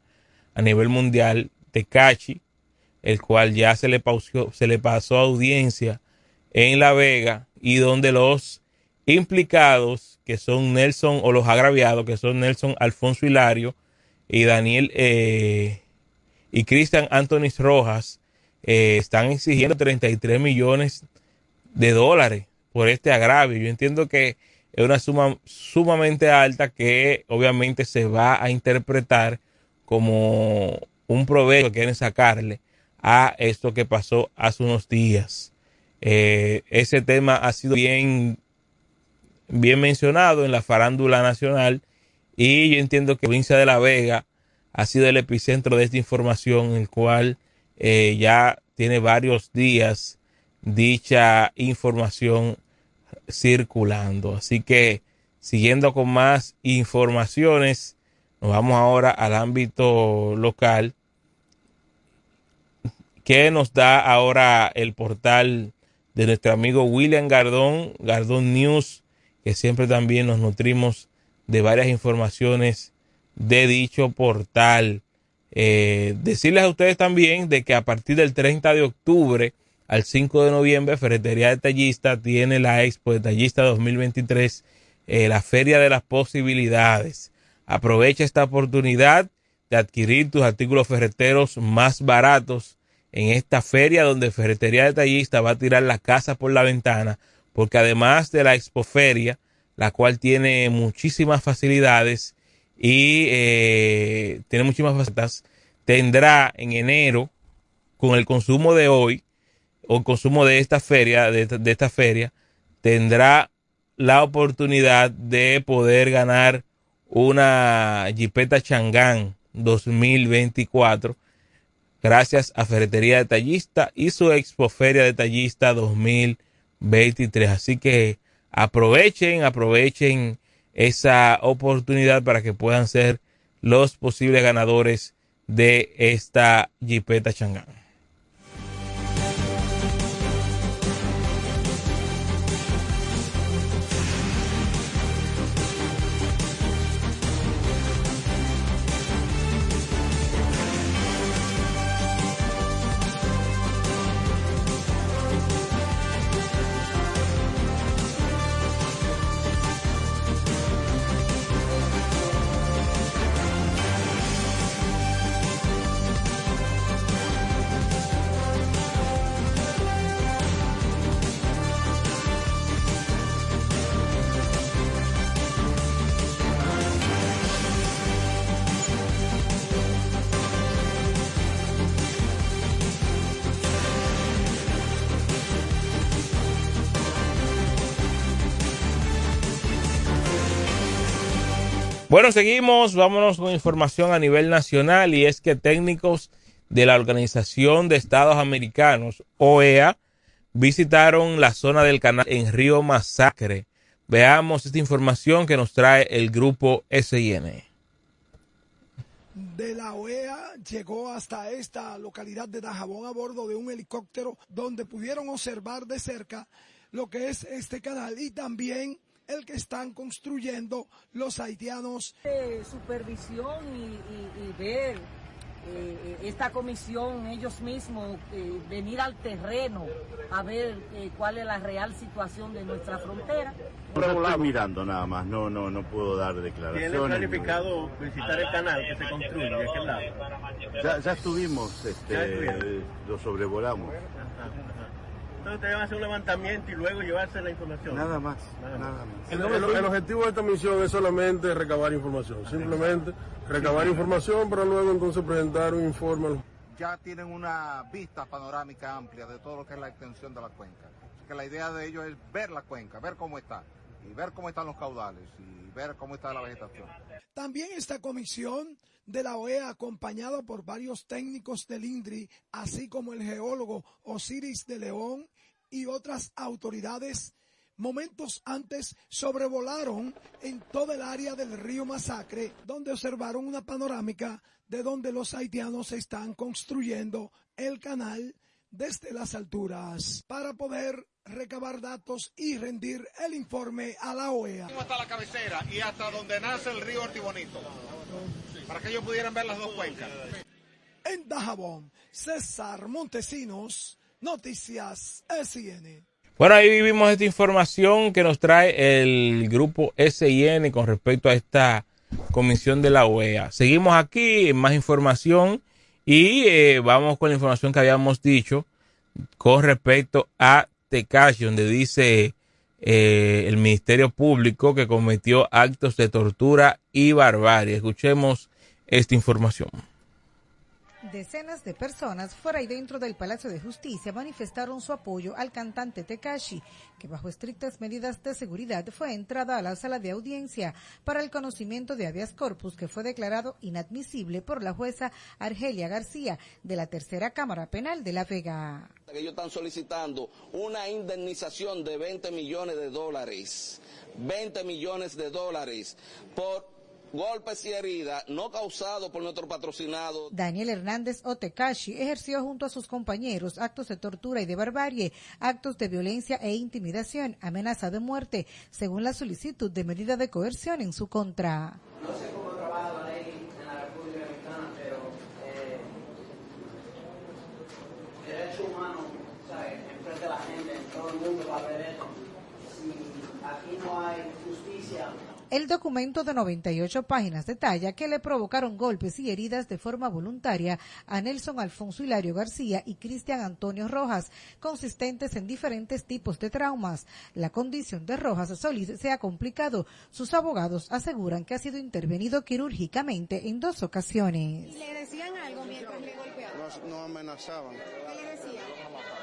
a nivel mundial, Tekashi, el cual ya se le, pausó, se le pasó audiencia en La Vega y donde los implicados, que son Nelson, o los agraviados, que son Nelson Alfonso Hilario, y Daniel eh, y Cristian Anthony Rojas eh, están exigiendo 33 millones de dólares por este agravio. Yo entiendo que es una suma sumamente alta que obviamente se va a interpretar como un provecho que quieren sacarle a esto que pasó hace unos días. Eh, ese tema ha sido bien, bien mencionado en la farándula nacional y yo entiendo que la provincia de La Vega ha sido el epicentro de esta información, el cual eh, ya tiene varios días dicha información circulando. Así que, siguiendo con más informaciones, nos vamos ahora al ámbito local. que nos da ahora el portal de nuestro amigo William Gardón, Gardón News, que siempre también nos nutrimos de varias informaciones de dicho portal. Eh, decirles a ustedes también de que a partir del 30 de octubre al 5 de noviembre, Ferretería Detallista tiene la Expo Detallista 2023, eh, la Feria de las Posibilidades. Aprovecha esta oportunidad de adquirir tus artículos ferreteros más baratos en esta feria donde Ferretería Detallista va a tirar la casa por la ventana, porque además de la expoferia, la cual tiene muchísimas facilidades y eh, tiene muchísimas facetas, tendrá en enero, con el consumo de hoy o el consumo de esta feria, de, esta- de esta feria, tendrá la oportunidad de poder ganar una Jeepeta Changán 2024 gracias a Ferretería Detallista y su Expoferia Detallista 2023. Así que aprovechen, aprovechen esa oportunidad para que puedan ser los posibles ganadores de esta Jeepeta Changán. Bueno, seguimos, vámonos con información a nivel nacional y es que técnicos de la Organización de Estados Americanos, OEA, visitaron la zona del canal en Río Masacre. Veamos esta información que nos trae el grupo SIN. de la OEA llegó hasta esta localidad de Dajabón a bordo de un helicóptero donde pudieron observar de cerca lo que es este canal y también el que están construyendo los haitianos. de supervisión y, y- y ver eh, esta comisión ellos mismos eh, venir al terreno a ver eh, cuál es la real situación de nuestra frontera. Yo estoy mirando nada más, no, no, no puedo dar ¿Tiene declaraciones. planificado visitar el canal que se construye de aquel lado? Ya, ya estuvimos, este, Ya lo sobrevolamos. Entonces ustedes van a hacer un levantamiento y luego llevarse la información. Nada más, Nada nada más. El, el- el objetivo de esta misión es solamente recabar información, simplemente recabar información para luego entonces presentar un informe. ya tienen una vista panorámica amplia de todo lo que es la extensión de la cuenca. Así que la idea de ellos es ver la cuenca, ver cómo está, y ver cómo están los caudales, y ver cómo está la vegetación. También esta comisión de la OEA, acompañada por varios técnicos del INDRI, así como el geólogo Osiris de León y otras autoridades, momentos antes sobrevolaron en toda el área del río Masacre, donde observaron una panorámica de donde los haitianos están construyendo el canal desde las alturas. Para poder recabar datos y rendir el informe a la OEA. Hasta la cabecera y hasta donde nace el río Ortibonito, para que ellos pudieran ver las dos cuencas. En Dajabón, César Montesinos, Noticias SIN. Bueno, ahí vimos esta información que nos trae el grupo SIN con respecto a esta comisión de la OEA. Seguimos aquí en más información y eh, vamos con la información que habíamos dicho con respecto a Tecashi, donde dice eh, el Ministerio Público que cometió actos de tortura y barbarie. Escuchemos esta información. Decenas de personas fuera y dentro del Palacio de Justicia manifestaron su apoyo al cantante Tekashi, que bajo estrictas medidas de seguridad fue entrada a la sala de audiencia para el conocimiento de habeas corpus que fue declarado inadmisible por la jueza Argelia García de la Tercera Cámara Penal de La Vega. ellos están solicitando una indemnización de 20 millones de dólares, 20 millones de dólares por golpes y heridas no causados por nuestro patrocinado. Daniel Hernández Otekashi ejerció junto a sus compañeros actos de tortura y de barbarie, actos de violencia e intimidación, amenaza de muerte, según la solicitud de medida de coerción en su contra. No sé cómo trabaja la ley en la República Dominicana, pero eh, derecho humano, ¿sabes? Enfrente de la gente, todo el mundo va a ver eso. Si aquí no hay justicia, El documento de 98 páginas detalla que le provocaron golpes y heridas de forma voluntaria a Nelson Alfonso Hilario García y Cristian Antonio Rojas, consistentes en diferentes tipos de traumas. La condición de Rojas Solís se ha complicado. Sus abogados aseguran que ha sido intervenido quirúrgicamente en dos ocasiones. ¿Le decían algo mientras le golpeaban? nos, nos amenazaban. ¿Qué le decían?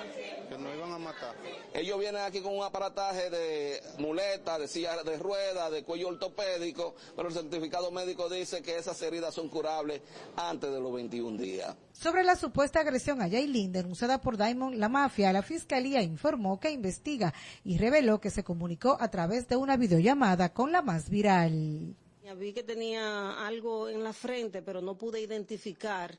Que nos iban a matar. Ellos vienen aquí con un aparataje de muleta, de silla de ruedas, de cuello ortopédico, pero el certificado médico dice que esas heridas son curables antes de los 21 días. Sobre la supuesta agresión a Yailin denunciada por Diamond, la mafia, la fiscalía informó que investiga y reveló que se comunicó a través de una videollamada con la más viral. Vi que tenía algo en la frente, pero no pude identificar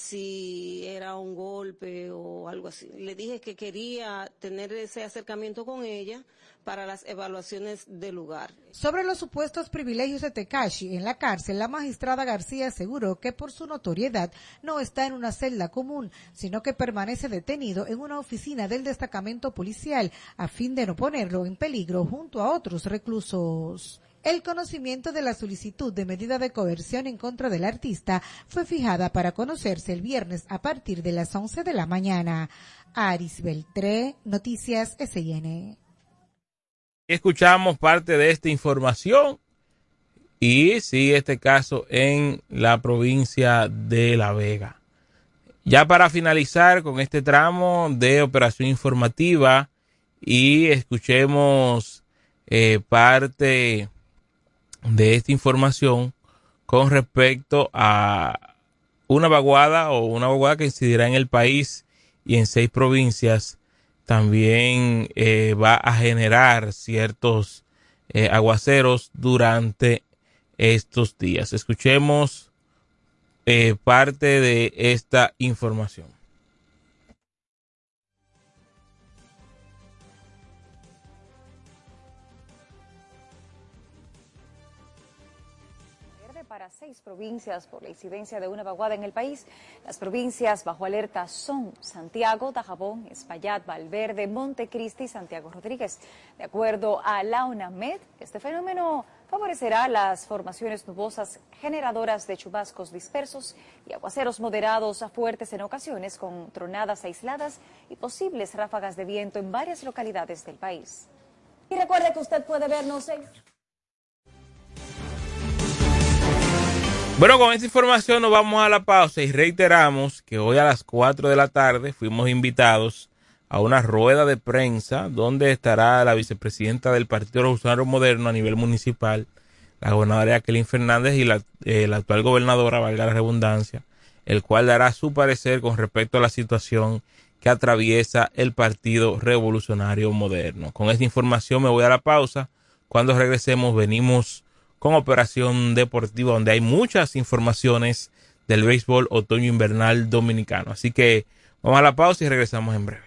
si era un golpe o algo así. Le dije que quería tener ese acercamiento con ella para las evaluaciones del lugar. Sobre los supuestos privilegios de Tekashi en la cárcel, la magistrada García aseguró que por su notoriedad no está en una celda común, sino que permanece detenido en una oficina del destacamento policial a fin de no ponerlo en peligro junto a otros reclusos. El conocimiento de la solicitud de medida de coerción en contra del artista fue fijada para conocerse el viernes a partir de las 11 de la mañana. Aris Beltré, Noticias SN. Escuchamos parte de esta información y sigue este caso en la provincia de La Vega. Ya para finalizar con este tramo de operación informativa y escuchemos eh, parte de esta información con respecto a una vaguada o una vaguada que incidirá en el país y en seis provincias también eh, va a generar ciertos eh, aguaceros durante estos días. Escuchemos eh, parte de esta información. Provincias por la incidencia de una vaguada en el país. Las provincias bajo alerta son Santiago, Dajabón, Espaillat, Valverde, Montecristi y Santiago Rodríguez. De acuerdo a la UNAMED, este fenómeno favorecerá las formaciones nubosas generadoras de chubascos dispersos y aguaceros moderados a fuertes en ocasiones con tronadas aisladas y posibles ráfagas de viento en varias localidades del país. Y recuerde que usted puede vernos en Bueno, con esta información nos vamos a la pausa y reiteramos que hoy a las 4 de la tarde fuimos invitados a una rueda de prensa donde estará la vicepresidenta del Partido Revolucionario Moderno a nivel municipal, la gobernadora Jacqueline Fernández y eh, la actual gobernadora, valga la redundancia, el cual dará su parecer con respecto a la situación que atraviesa el Partido Revolucionario Moderno. Con esta información me voy a la pausa. Cuando regresemos venimos con Operación Deportiva, donde hay muchas informaciones del béisbol otoño-invernal dominicano. Así que vamos a la pausa y regresamos en breve.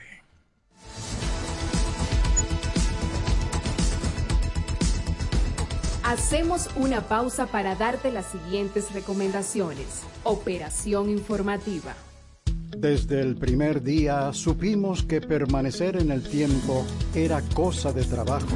Hacemos una pausa para darte las siguientes recomendaciones. Operación informativa. Desde el primer día supimos que permanecer en el tiempo era cosa de trabajo.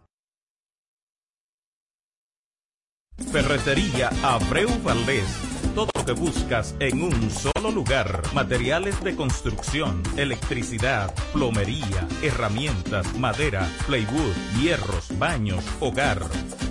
Ferretería Abreu Valdés. Todo lo que buscas en un solo lugar. Materiales de construcción, electricidad, plomería, herramientas, madera, plywood, hierros, baños, hogar.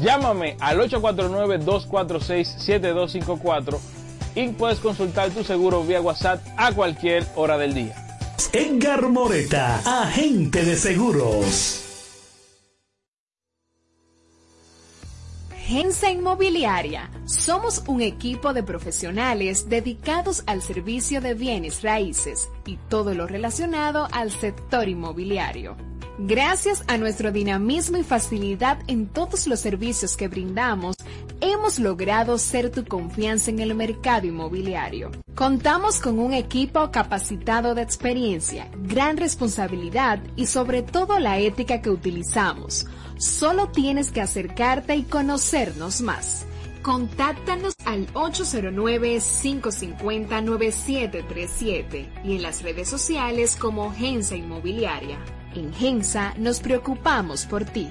Llámame al 849-246-7254 y puedes consultar tu seguro vía WhatsApp a cualquier hora del día. Edgar Moreta, agente de seguros. Gensa Inmobiliaria. Somos un equipo de profesionales dedicados al servicio de bienes raíces y todo lo relacionado al sector inmobiliario. Gracias a nuestro dinamismo y facilidad en todos los servicios que brindamos, hemos logrado ser tu confianza en el mercado inmobiliario. Contamos con un equipo capacitado de experiencia, gran responsabilidad y sobre todo la ética que utilizamos. Solo tienes que acercarte y conocernos más. Contáctanos al 809-550-9737 y en las redes sociales como Gensa Inmobiliaria. En Gensa nos preocupamos por ti.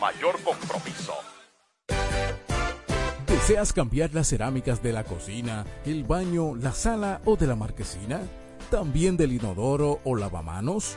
mayor compromiso. ¿Deseas cambiar las cerámicas de la cocina, el baño, la sala o de la marquesina? ¿También del inodoro o lavamanos?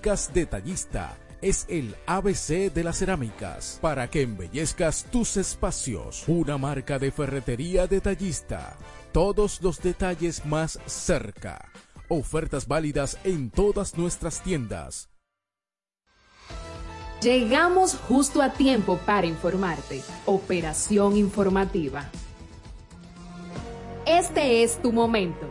Detallista es el ABC de las cerámicas para que embellezcas tus espacios. Una marca de ferretería detallista. Todos los detalles más cerca. Ofertas válidas en todas nuestras tiendas. Llegamos justo a tiempo para informarte. Operación informativa. Este es tu momento.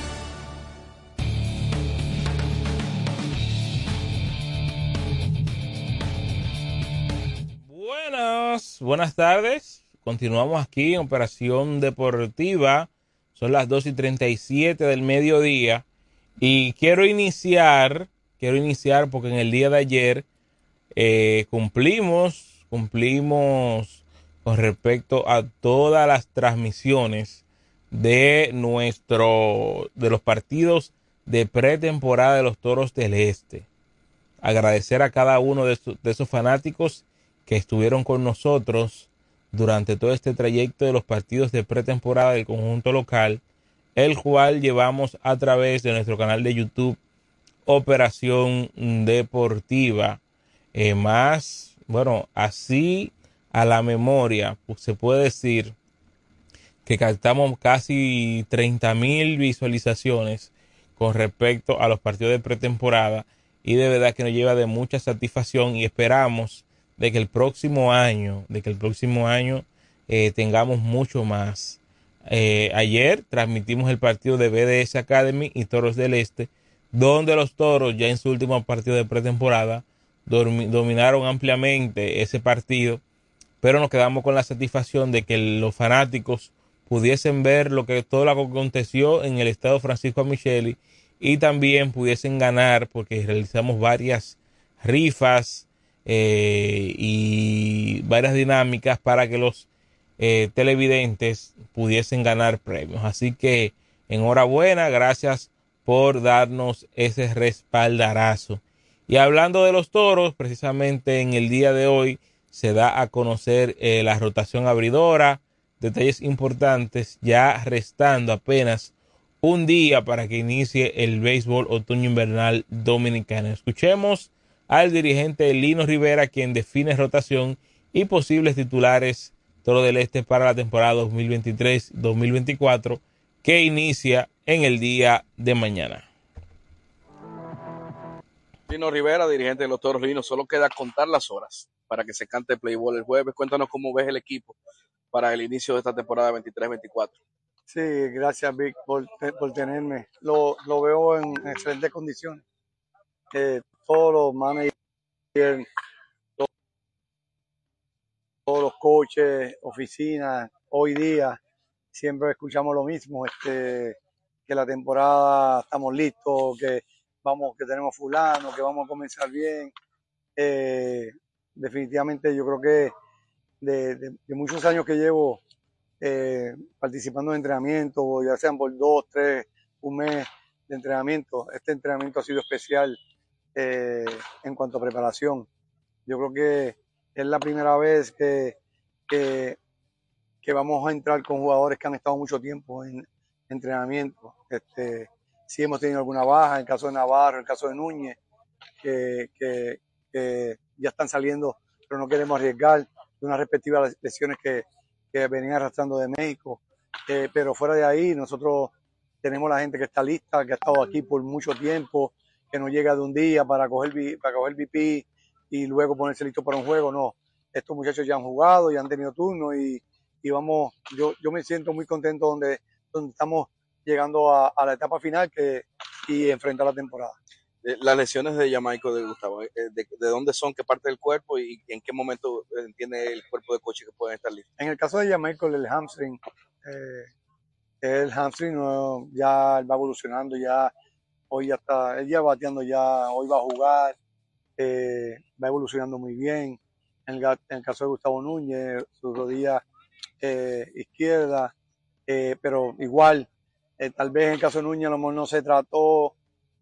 Buenas, tardes. Continuamos aquí en Operación Deportiva. Son las 2 y 37 del mediodía. Y quiero iniciar, quiero iniciar porque en el día de ayer eh, cumplimos, cumplimos con respecto a todas las transmisiones de nuestro, de los partidos de pretemporada de los Toros del Este. Agradecer a cada uno de, de esos fanáticos que estuvieron con nosotros durante todo este trayecto de los partidos de pretemporada del conjunto local, el cual llevamos a través de nuestro canal de YouTube Operación Deportiva. Eh, más, bueno, así a la memoria, pues se puede decir que captamos casi 30 mil visualizaciones con respecto a los partidos de pretemporada y de verdad que nos lleva de mucha satisfacción y esperamos de que el próximo año, de que el próximo año eh, tengamos mucho más. Eh, ayer transmitimos el partido de BDS Academy y Toros del Este, donde los Toros ya en su último partido de pretemporada dominaron ampliamente ese partido, pero nos quedamos con la satisfacción de que los fanáticos pudiesen ver lo que todo lo que aconteció en el estado Francisco Micheli y también pudiesen ganar porque realizamos varias rifas eh, y varias dinámicas para que los eh, televidentes pudiesen ganar premios. Así que enhorabuena, gracias por darnos ese respaldarazo. Y hablando de los toros, precisamente en el día de hoy se da a conocer eh, la rotación abridora, detalles importantes, ya restando apenas un día para que inicie el béisbol otoño invernal dominicano. Escuchemos al dirigente Lino Rivera, quien define rotación y posibles titulares Toro del Este para la temporada 2023-2024 que inicia en el día de mañana. Lino Rivera, dirigente de los Toros Linos, solo queda contar las horas para que se cante el Playboy el jueves. Cuéntanos cómo ves el equipo para el inicio de esta temporada 23-24. Sí, gracias Vic por, por tenerme. Lo, lo, veo en excelentes condiciones. Eh, todos los managers, todos, los coaches, oficinas, hoy día siempre escuchamos lo mismo, este, que la temporada estamos listos, que vamos, que tenemos fulano, que vamos a comenzar bien. Eh, definitivamente yo creo que de, de, de muchos años que llevo eh, participando en entrenamiento, ya sean por dos, tres, un mes de entrenamiento, este entrenamiento ha sido especial eh, en cuanto a preparación. Yo creo que es la primera vez que, que, vamos a entrar con jugadores que han estado mucho tiempo en entrenamiento. Este, si hemos tenido alguna baja, en el caso de Navarro, en el caso de Núñez, que, que, que ya están saliendo, pero no queremos arriesgar de unas respectivas lesiones que, que venían arrastrando de México. Eh, pero fuera de ahí, nosotros tenemos la gente que está lista, que ha estado aquí por mucho tiempo, que no llega de un día para coger, para coger VP y luego ponerse listo para un juego. No, estos muchachos ya han jugado, ya han tenido turno y, y vamos, yo, yo me siento muy contento donde, donde estamos llegando a, a la etapa final que, y enfrentar la temporada. Las lesiones de Jamaico de Gustavo, eh, de, de, dónde son, qué parte del cuerpo y en qué momento entiende el cuerpo de coche que pueden estar listos? En el caso de Jamaico, el hamstring, eh, el hamstring no, ya va evolucionando, ya hoy ya está, él ya bateando ya, hoy va a jugar, eh, va evolucionando muy bien. En el, en el, caso de Gustavo Núñez, su rodilla eh, izquierda, pero igual, tal vez en el caso de Núñez a lo mejor no se trató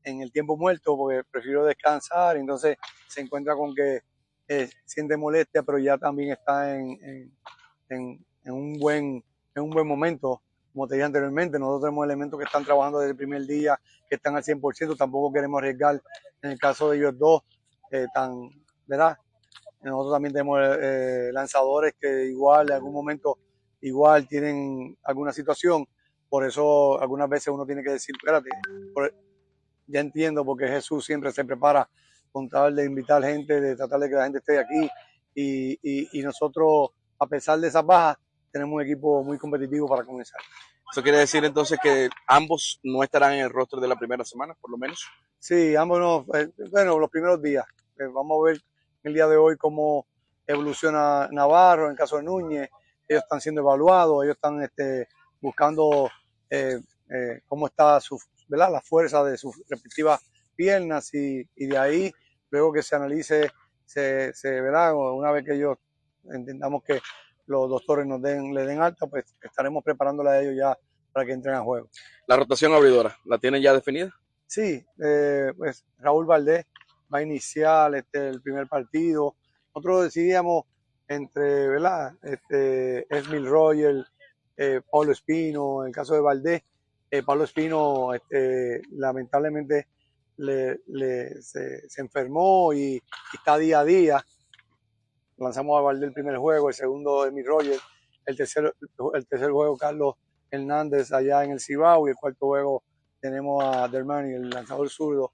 en el tiempo muerto porque prefiero descansar, entonces se encuentra con que eh, siente molestia, pero ya también está en, en, en, un buen, en un buen momento. Como te dije anteriormente, nosotros tenemos elementos que están trabajando desde el primer día, que están al 100%, tampoco queremos arriesgar en el caso de ellos dos, eh, tan, ¿verdad? Nosotros también tenemos eh, lanzadores que igual en algún momento igual tienen alguna situación, por eso algunas veces uno tiene que decir, espérate, ya entiendo porque Jesús siempre se prepara con tal de invitar gente, de tratar de que la gente esté aquí y, y, y nosotros, a pesar de esas bajas, tenemos un equipo muy competitivo para comenzar. ¿Eso quiere decir entonces que ambos no estarán en el rostro de la primera semana, por lo menos? Sí, ambos no, eh, bueno, los primeros días. Eh, vamos a ver el día de hoy cómo evoluciona Navarro, en caso de Núñez, ellos están siendo evaluados, ellos están este, buscando eh, eh, cómo está su, ¿verdad? la fuerza de sus respectivas piernas y, y de ahí, luego que se analice, se, se verá, una vez que ellos entendamos que los doctores nos den, le den alta, pues estaremos preparándola a ellos ya para que entren a juego. ¿La rotación abridora la tienen ya definida? Sí, eh, pues Raúl Valdés va a iniciar este, el primer partido. Nosotros decidíamos entre, ¿verdad? Este, Esmil Royal, eh, Pablo Espino, en el caso de Valdés, eh, Pablo Espino este, lamentablemente le, le, se, se, enfermó y, y, está día a día. Lanzamos a Valdés el primer juego, el segundo de mi Roger, el tercer, el tercer juego Carlos Hernández allá en el Cibao y el cuarto juego tenemos a Dermani, el lanzador zurdo,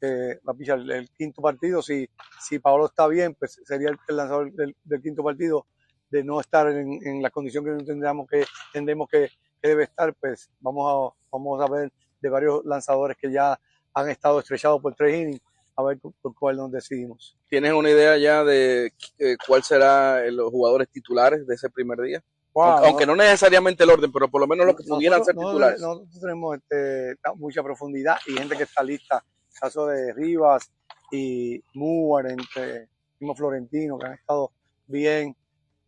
que va a pichar el, quinto partido. Si, si Pablo está bien, pues sería el, lanzador del, quinto partido de no estar en, la condición que tendríamos que, tendremos que que debe estar, pues vamos a, vamos a ver de varios lanzadores que ya han estado estrechados por tres innings, a ver por cuál nos decidimos. ¿Tienes una idea ya de eh, cuál será los jugadores titulares de ese primer día? Wow, aunque, aunque no necesariamente el orden, pero por lo menos los que pudieran ser titulares. Nosotros tenemos este, mucha profundidad y gente que está lista. Caso de Rivas y Muar, entre mismo Florentino, que han estado bien.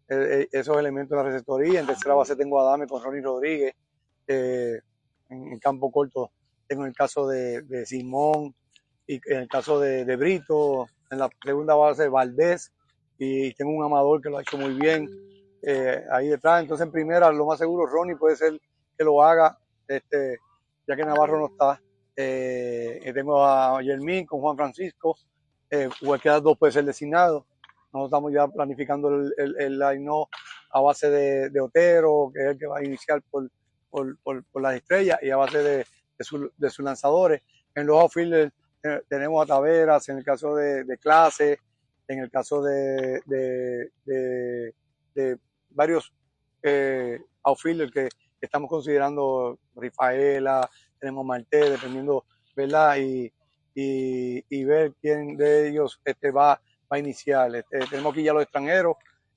eh, eh, esos elementos de la receptoría. En tercera base tengo a Dame con Ronnie Rodríguez. eh, en, en campo corto tengo el caso de, de Simón y en el caso de, de Brito. En la segunda base Valdés y tengo un amador que lo ha hecho muy bien eh, ahí detrás. Entonces, en primera, lo más seguro, Ronnie puede ser que lo haga, este, ya que Navarro no está. Eh, y tengo a Yermín con Juan Francisco, eh, cualquiera dos puede ser designado. Nosotros estamos ya planificando el, el, el a base de, de Otero, que es el que va a iniciar por, por, por, por las estrellas, y a base de, de, su- de sus lanzadores. En los outfielders eh, tenemos a Taveras, en el caso de, de Clase, en el caso de, varios eh, outfielders que estamos considerando Rifaela, tenemos Marte, dependiendo, ¿verdad? Y, ver quién de ellos este, va, va a iniciar. Este, tenemos aquí ya los extranjeros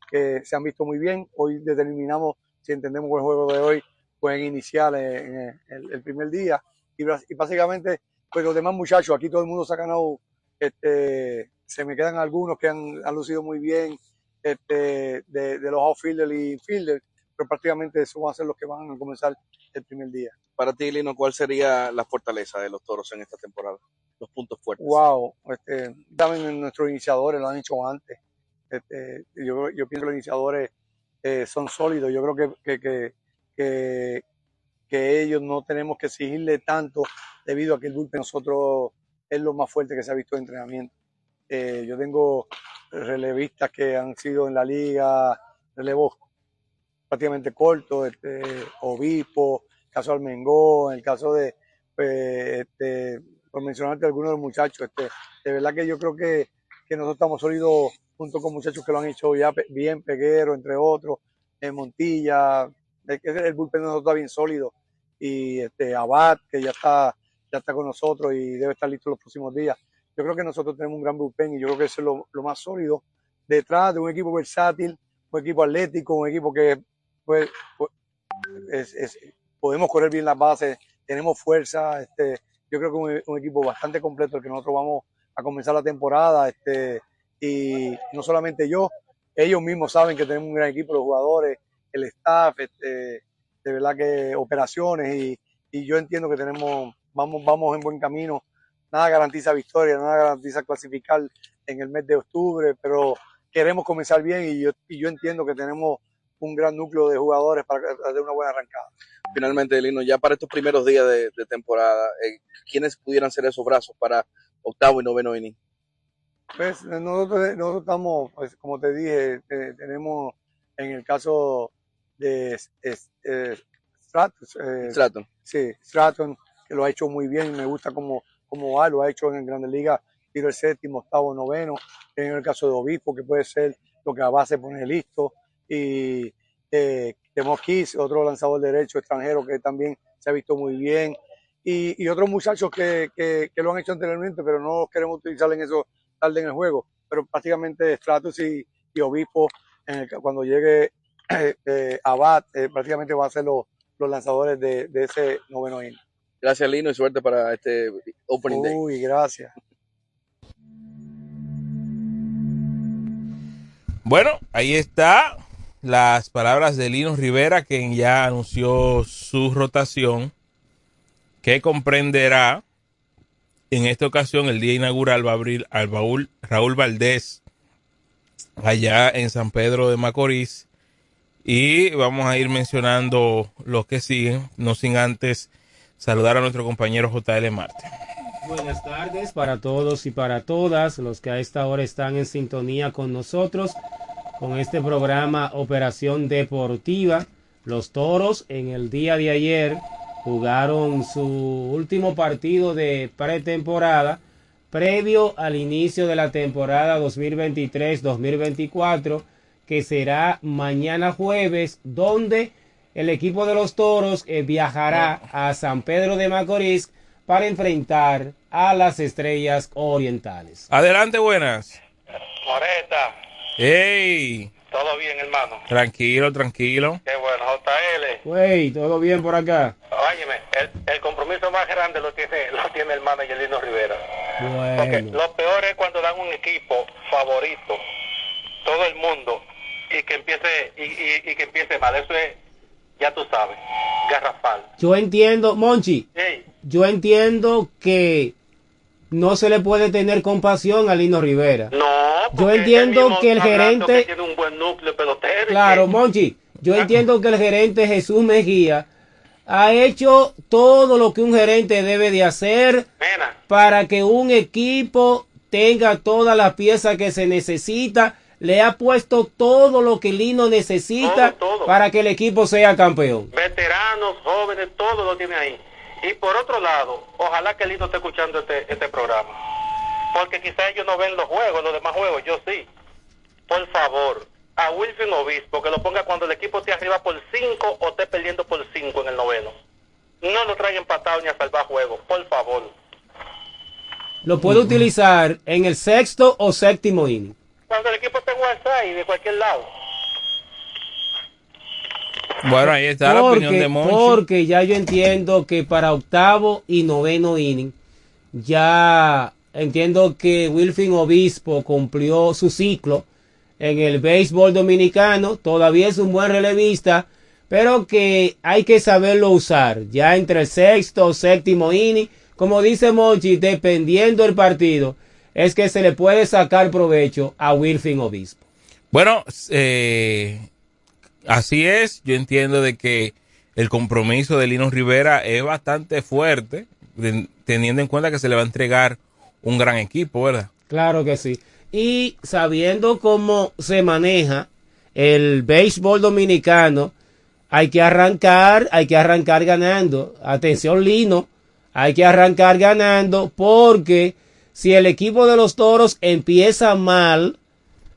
que se han visto muy bien. Hoy determinamos si entendemos que el juego de hoy pueden iniciar en, el, primer día. Y básicamente, pues los demás muchachos, aquí todo el mundo se ha ganado, este, se me quedan algunos que han, han lucido muy bien este, de, de los outfielders y infielders, pero prácticamente esos van a ser los que van a comenzar el primer día. Para ti, Lino, ¿cuál sería la fortaleza de los toros en esta temporada? Los puntos fuertes. Wow, este, también nuestros iniciadores lo han hecho antes. Este, yo, yo pienso que los iniciadores eh, son sólidos. Yo creo que, que, que, que, que ellos no tenemos que exigirle tanto debido a que el bullpen nosotros es lo más fuerte que se ha visto en entrenamiento. Eh, yo tengo relevistas que han sido en la liga, relevos prácticamente cortos, este, Obispo, caso Almengó, en el caso de, este, por mencionarte algunos de los muchachos, este, de verdad que yo creo que, que nosotros estamos sólidos junto con muchachos que lo han hecho ya bien, Peguero, entre otros, en Montilla, el, el bullpen de nosotros está bien sólido, y este, Abad, que ya está, ya está con nosotros y debe estar listo los próximos días. Yo creo que nosotros tenemos un gran bullpen y yo creo que eso es lo, lo más sólido detrás de un equipo versátil, un equipo atlético, un equipo que pues, pues, es- podemos correr bien las bases, tenemos fuerza, este, yo creo que un, un equipo bastante completo el que nosotros vamos a comenzar la temporada, este, y no solamente yo, ellos mismos saben que tenemos un gran equipo, los jugadores, el staff, este, de verdad que operaciones y, y yo entiendo que tenemos, vamos, vamos en buen camino. Nada garantiza victoria, nada garantiza clasificar en el mes de octubre, pero queremos comenzar bien y yo, y yo entiendo que tenemos un gran núcleo de jugadores para hacer una buena arrancada. Finalmente, Lino, ya para estos primeros días de, de temporada, eh, ¿quiénes pudieran ser esos brazos para octavo y noveno inning? Pues nosotros, nosotros estamos, pues, como te dije, eh, tenemos en el caso de eh, Stratton. Sí, Stratton, que lo ha hecho muy bien, me gusta cómo, cómo va, lo ha hecho en Grandes Ligas, tiro el séptimo, octavo, noveno, en el caso de Obispo, que puede ser lo que a base pone listo, y eh, Kiss, otro lanzador derecho extranjero que también se ha visto muy bien, y, y otros muchachos que, que, que lo han hecho anteriormente, pero no los queremos utilizar en eso tarde en el juego, pero prácticamente Stratus y, y Obispo, en el- cuando llegue eh, eh, Abad, eh, prácticamente van a ser los, los lanzadores de, de ese noveno inning. Gracias, Lino, y suerte para este Opening Day. Uy, gracias. Bueno, ahí está las palabras de Lino Rivera, quien ya anunció su rotación, que comprenderá en esta ocasión el día inaugural va a abrir al baúl Raúl Valdés allá en San Pedro de Macorís y vamos a ir mencionando los que siguen, no sin antes saludar a nuestro compañero JL Marte. Buenas tardes para todos y para todas los que a esta hora están en sintonía con nosotros con este programa Operación Deportiva. Los Toros en el día de ayer jugaron su último partido de pretemporada previo al inicio de la temporada 2023-2024 que será mañana jueves donde el equipo de los Toros eh, viajará a San Pedro de Macorís para enfrentar a las estrellas orientales. Adelante, buenas. Moreta, ¡Ey! todo bien, hermano. Tranquilo, tranquilo. Qué bueno. JL. Wey, ¿todo bien por acá? Óyeme, el, el compromiso más grande lo tiene, lo tiene el manager Lino Rivera. Porque Bueno. lo peor es cuando dan un equipo favorito, todo el mundo, y que empiece, y, y, y que empiece mal. Eso es, ya tú sabes, garrafal. Yo entiendo, Monchi, yo entiendo que no se le puede tener compasión a Lino Rivera. no, Yo entiendo que el gerente- que tiene un buen núcleo pelotero. Claro, que- Monchi, yo entiendo que el gerente Jesús Mejía ha hecho todo lo que un gerente debe de hacer Mena, para que un equipo tenga todas las piezas que se necesita. Le ha puesto todo lo que Lino necesita Todo, todo. para que el equipo sea campeón. veteranos, jóvenes, todo lo tiene ahí. Y por otro lado, ojalá que Lino esté escuchando este, este programa. Porque quizá ellos no ven los juegos, los demás juegos, yo sí. Por favor, a Wilson Obispo, que lo ponga cuando el equipo esté arriba por 5 o esté perdiendo por 5 en el noveno. No lo traigan empatado ni a salvar juegos, por favor. Lo puede utilizar en el sexto o séptimo inning. Cuando el equipo esté en WhatsApp y de cualquier lado. Bueno, ahí está la opinión de Monchi. porque ya yo entiendo que para octavo y noveno inning, ya entiendo que Wilfin Obispo cumplió su ciclo en el béisbol dominicano. Todavía es un buen relevista, pero que hay que saberlo usar. Ya entre el sexto o séptimo inning, como dice Monchi, dependiendo del partido, es que se le puede sacar provecho a Wilfin Obispo. Bueno, eh, así es. Yo entiendo de que el compromiso de Lino Rivera es bastante fuerte, teniendo en cuenta que se le va a entregar un gran equipo, ¿verdad? Claro que sí. Y sabiendo cómo se maneja el béisbol dominicano, hay que arrancar, hay que arrancar ganando. Atención, Lino, hay que arrancar ganando porque si el equipo de los toros empieza mal,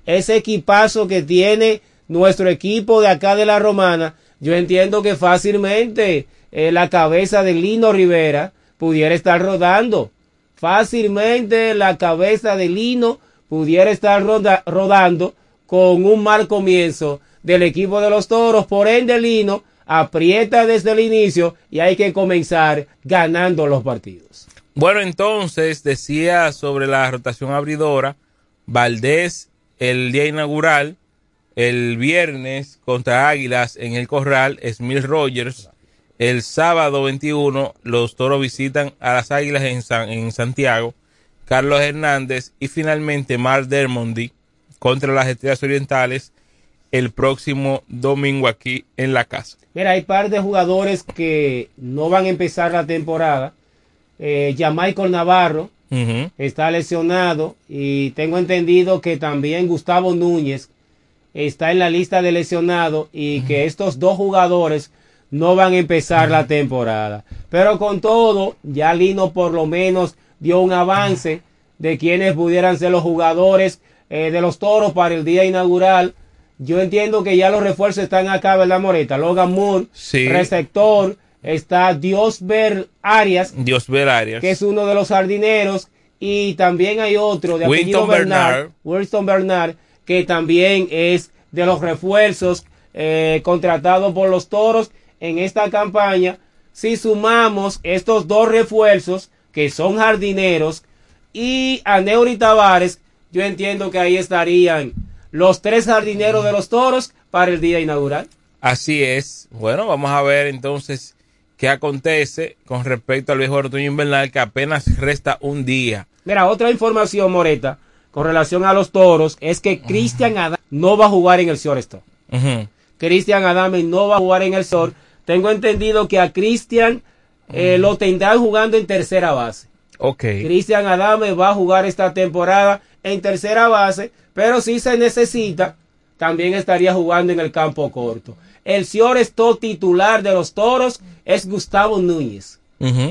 ese equipazo que tiene nuestro equipo de acá de la Romana, yo entiendo que fácilmente eh, la cabeza de Lino Rivera pudiera estar rodando. Fácilmente la cabeza de Lino pudiera estar roda- rodando con un mal comienzo del equipo de los toros. Por ende, Lino aprieta desde el inicio y hay que comenzar ganando los partidos. Bueno, entonces decía sobre la rotación abridora, Valdés el día inaugural, el viernes contra Águilas en el Corral, Smith Rogers, el sábado 21 los Toros visitan a las Águilas en, San- en Santiago, Carlos Hernández y finalmente Mark Dermondy contra las Estrellas Orientales el próximo domingo aquí en la casa. Mira, hay par de jugadores que no van a empezar la temporada. Eh, ya Michael Navarro está lesionado y tengo entendido que también Gustavo Núñez está en la lista de lesionados y que estos dos jugadores no van a empezar la temporada. Pero con todo, ya Lino por lo menos dio un avance de quienes pudieran ser los jugadores eh, de los toros para el día inaugural. Yo entiendo que ya los refuerzos están acá, ¿verdad, Moreta? Logan Moore, Sí. receptor, está Diosber Arias, Dios ver Arias. que es uno de los jardineros, y también hay otro de apellido Winston Bernard, Bernard. Winston Bernard, que también es de los refuerzos eh, contratados por los toros en esta campaña. Si sumamos estos dos refuerzos, que son jardineros, y a Neuri Tavares, yo entiendo que ahí estarían los tres jardineros de los toros para el día inaugural. Así es. Bueno, vamos a ver entonces qué acontece con respecto al viejo otoño invernal que apenas resta un día. Mira, otra información, Moreta, con relación a los toros, es que Cristian Adame no va a jugar en el shortstop. Ujú. Cristian Adame no va a jugar en el short. Tengo entendido que a Cristian eh, lo tendrán jugando en tercera base. Ok. Cristian Adame va a jugar esta temporada en tercera base, pero si se necesita, también estaría jugando en el campo corto. El shortstop titular de los toros es Gustavo Núñez.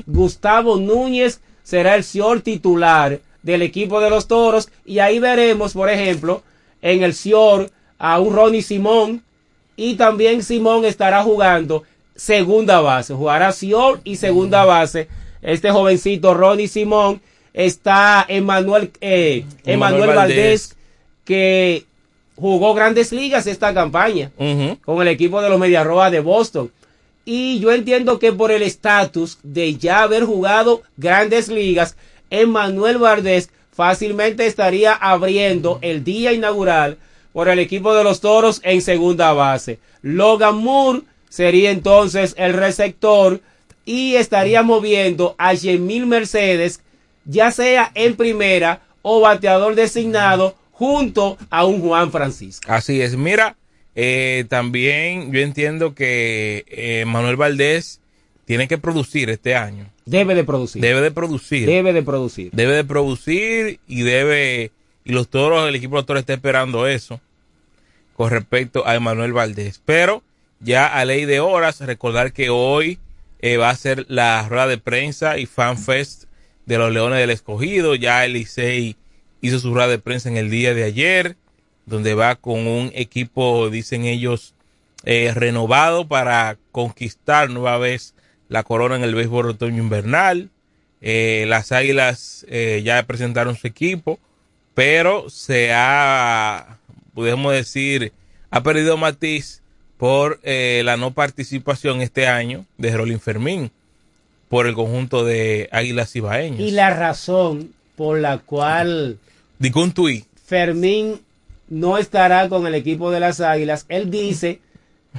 Gustavo Núñez será el short titular del equipo de los toros y ahí veremos, por ejemplo, en el short a un Ronnie Simón y también Simón estará jugando segunda base, jugará short y segunda base. Este jovencito Ronnie Simón está Emanuel eh, Emanuel Valdés. Valdés que jugó grandes ligas esta campaña con el equipo de los Mediarrojas de Boston. Y yo entiendo que por el estatus de ya haber jugado grandes ligas, Emmanuel Valdés fácilmente estaría abriendo el día inaugural por el equipo de los Toros en segunda base. Logan Moore sería entonces el receptor y estaría moviendo a Yemil Mercedes, ya sea en primera o bateador designado, junto a un Juan Francisco. Así es, mira, eh, también yo entiendo que eh, Manuel Valdés tiene que producir este año. Debe de producir. Debe de producir. Debe de producir. Debe de producir y debe, y los toros, el equipo de los toros está esperando eso con respecto a Emanuel Valdés. Pero ya a ley de horas, recordar que hoy eh, va a ser la rueda de prensa y fanfest de los Leones del Escogido. Ya el Licey hizo su rueda de prensa en el día de ayer donde va con un equipo, dicen ellos, eh, renovado para conquistar nueva vez la corona en el béisbol otoño invernal. Eh, las Águilas eh, ya presentaron su equipo, pero se ha, podemos decir, ha perdido matiz por la no participación este año de Rolín Fermín por el conjunto de Águilas Ibaeñas. Y la razón por la cual Fermín no estará con el equipo de las Águilas. Él dice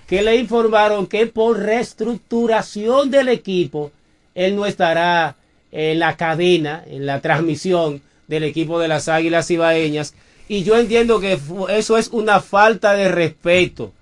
que le informaron que por reestructuración del equipo, él no estará en la cadena, en la transmisión del equipo de las Águilas Ibaeñas. Y yo entiendo que eso es una falta de respeto.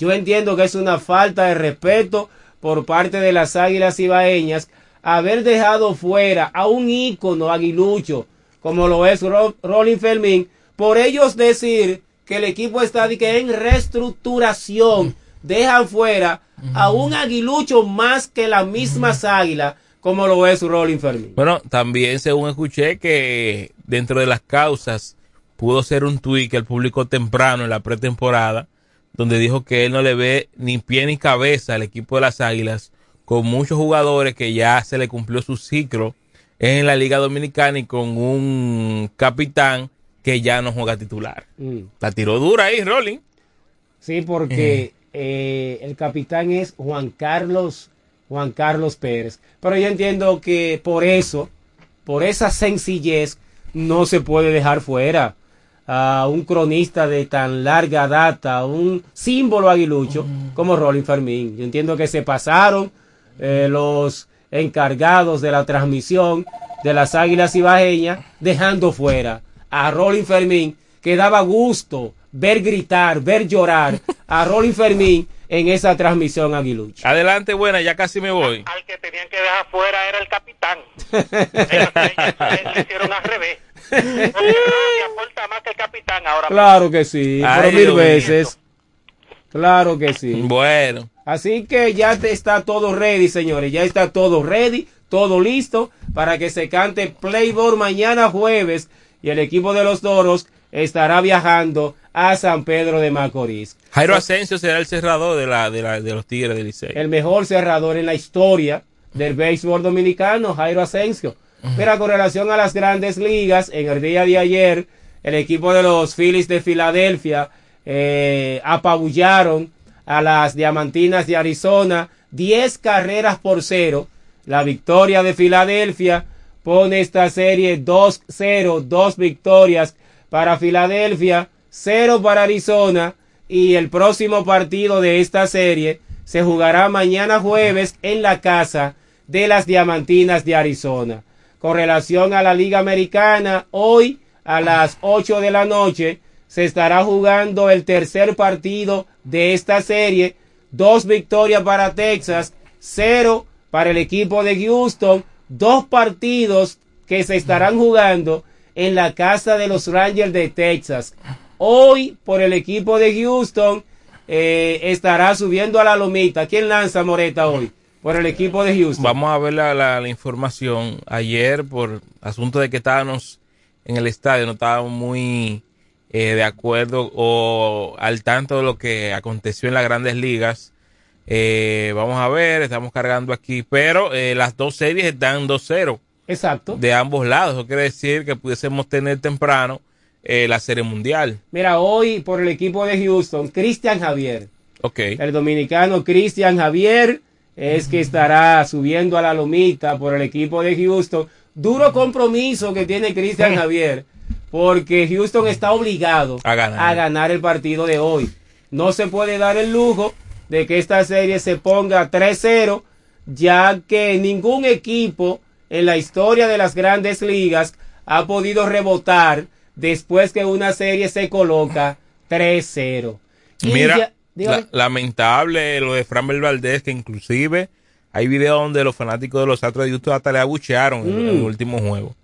Yo entiendo que es una falta de respeto por parte de las Águilas Ibaeñas haber dejado fuera a un ícono aguilucho como lo es Rolling Fermín por ellos decir que el equipo está en reestructuración, dejan fuera a un aguilucho más que las mismas águilas, como lo es Rolling Fermín. Bueno, también según escuché que dentro de las causas pudo ser un tuit que el público temprano en la pretemporada, donde dijo que él no le ve ni pie ni cabeza al equipo de las águilas, con muchos jugadores que ya se le cumplió su ciclo en la Liga Dominicana y con un capitán que ya no juega titular. Mm. La tiró dura ahí, Rolling. Sí, porque eh, el capitán es Juan Carlos, Juan Carlos Pérez. Pero yo entiendo que por eso, por esa sencillez, no se puede dejar fuera a un cronista de tan larga data, un símbolo aguilucho mm. como Rolling Fermín. Yo entiendo que se pasaron eh, los encargados de la transmisión de las Águilas Ibajeñas, dejando fuera a Rolling Fermín, que daba gusto ver gritar, ver llorar a Rolling Fermín en esa transmisión aguilucha. Adelante, buena, ya casi me voy. Al que tenían que dejar fuera era el capitán. Ellos, le hicieron al revés. aporta más que el capitán ahora. Claro que sí, por mil veces. Claro que sí. Bueno. Así que ya está todo ready, señores. Ya está todo ready, todo listo para que se cante Playboy mañana jueves y el equipo de los Toros estará viajando a San Pedro de Macorís. Jairo Asensio será el cerrador de, la, de, los Tigres del Licey. El mejor cerrador en la historia del béisbol dominicano, Jairo Asensio. Pero con relación a las grandes ligas, en el día de ayer, el equipo de los Phillies de Filadelfia eh, apabullaron a las Diamantinas de Arizona 10 carreras por cero. La victoria de Filadelfia pone esta serie 2-0, dos victorias para Filadelfia, 0 para Arizona y el próximo partido de esta serie se jugará mañana jueves en la casa de las Diamantinas de Arizona. Con relación a la Liga Americana, hoy a las 8 de la noche se estará jugando el tercer partido de esta serie. Dos victorias para Texas, cero para el equipo de Houston dos partidos que se estarán jugando en la casa de los Rangers de Texas. Hoy, por el equipo de Houston, eh, estará subiendo a la lomita. ¿Quién lanza Moreta hoy? Por el equipo de Houston. Vamos a ver la, información. Ayer, por asunto de que estábamos en el estadio, no estábamos muy eh, de acuerdo o al tanto de lo que aconteció en las grandes ligas. Eh, vamos a ver, estamos cargando aquí, pero eh, las dos series están 2-0. Exacto. De ambos lados. Eso quiere decir que pudiésemos tener temprano la Serie Mundial. Mira, hoy por el equipo de Houston, Cristian Javier. Ok. El dominicano Cristian Javier es que estará subiendo a la lomita por el equipo de Houston. Duro compromiso que tiene Cristian [laughs] Javier, porque Houston está obligado A ganar. a ganar el partido de hoy. No se puede dar el lujo de que esta serie se ponga 3-0, ya que ningún equipo en la historia de las grandes ligas ha podido rebotar después que una serie se coloca 3-0. Y Mira, ya- dígame. la- lamentable lo de Framber Valdez, que inclusive hay videos donde los fanáticos de los Astros de Houston hasta le abuchearon en- en el Mm. último juego.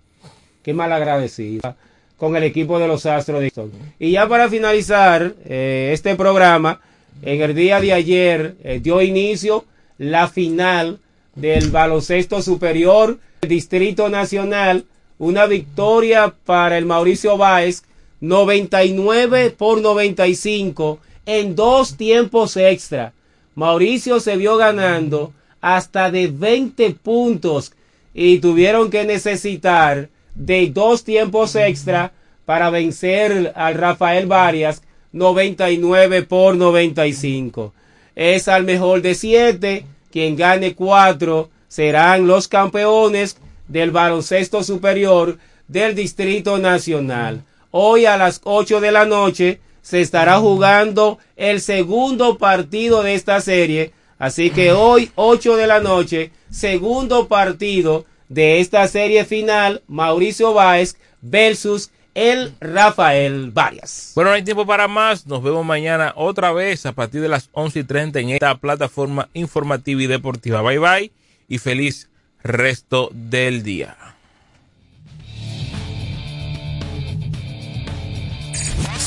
Qué mal agradecida con el equipo de los Astros de Houston. Y ya para finalizar eh, este programa, en el día de ayer eh, dio inicio la final del baloncesto superior Distrito Nacional. Una victoria para el Mauricio Báez, 99 por 95 en dos tiempos extra. Mauricio se vio ganando hasta de 20 puntos y tuvieron que necesitar de dos tiempos extra para vencer al Rafael Varias 99 por 95. Es al mejor de siete, quien gane cuatro serán los campeones del baloncesto superior del Distrito Nacional. Hoy a las 8 de la noche se estará jugando el segundo partido de esta serie. Así que hoy, 8 de la noche, segundo partido de esta serie final, Mauricio Báez versus el Rafael Varias. Bueno, no hay tiempo para más. Nos vemos mañana otra vez a partir de las 11 y 30 en esta plataforma informativa y deportiva. Bye bye y feliz resto del día.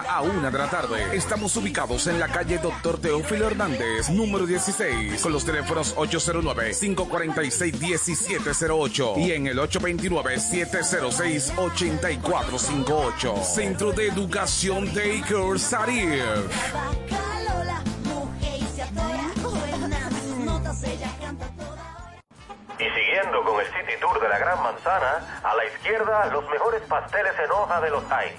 a 1 de la tarde. Estamos ubicados en la calle Doctor Teófilo Hernández, número 16, con los teléfonos 809-546-1708 y en el 829-706-8458. Centro de Educación Daycare Sarir. Y siguiendo con el City Tour de la Gran Manzana, a la izquierda los mejores pasteles en hoja de los Heights.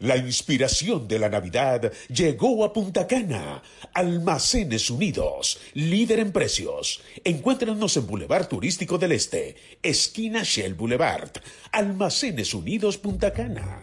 La inspiración de la Navidad llegó a Punta Cana. Almacenes Unidos, líder en precios. Encuéntranos en Boulevard Turístico del Este, esquina Shell Boulevard. Almacenes Unidos Punta Cana.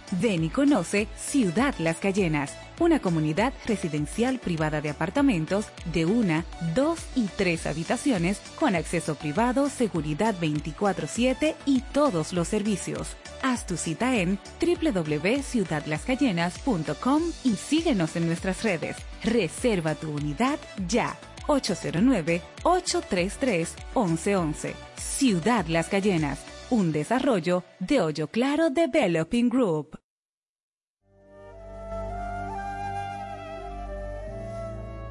Ven y conoce Ciudad Las Cayenas, una comunidad residencial privada de apartamentos de una, dos y tres habitaciones con acceso privado, seguridad 24/7 y todos los servicios. Haz tu cita en www.ciudadlascayenas.com y síguenos en nuestras redes. Reserva tu unidad ya. 809-833-1111. Ciudad Las Cayenas, un desarrollo de Hoyo Claro Developing Group.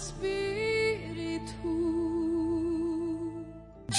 Santo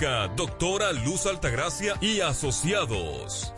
Doctora Luz Altagracia y Asociados.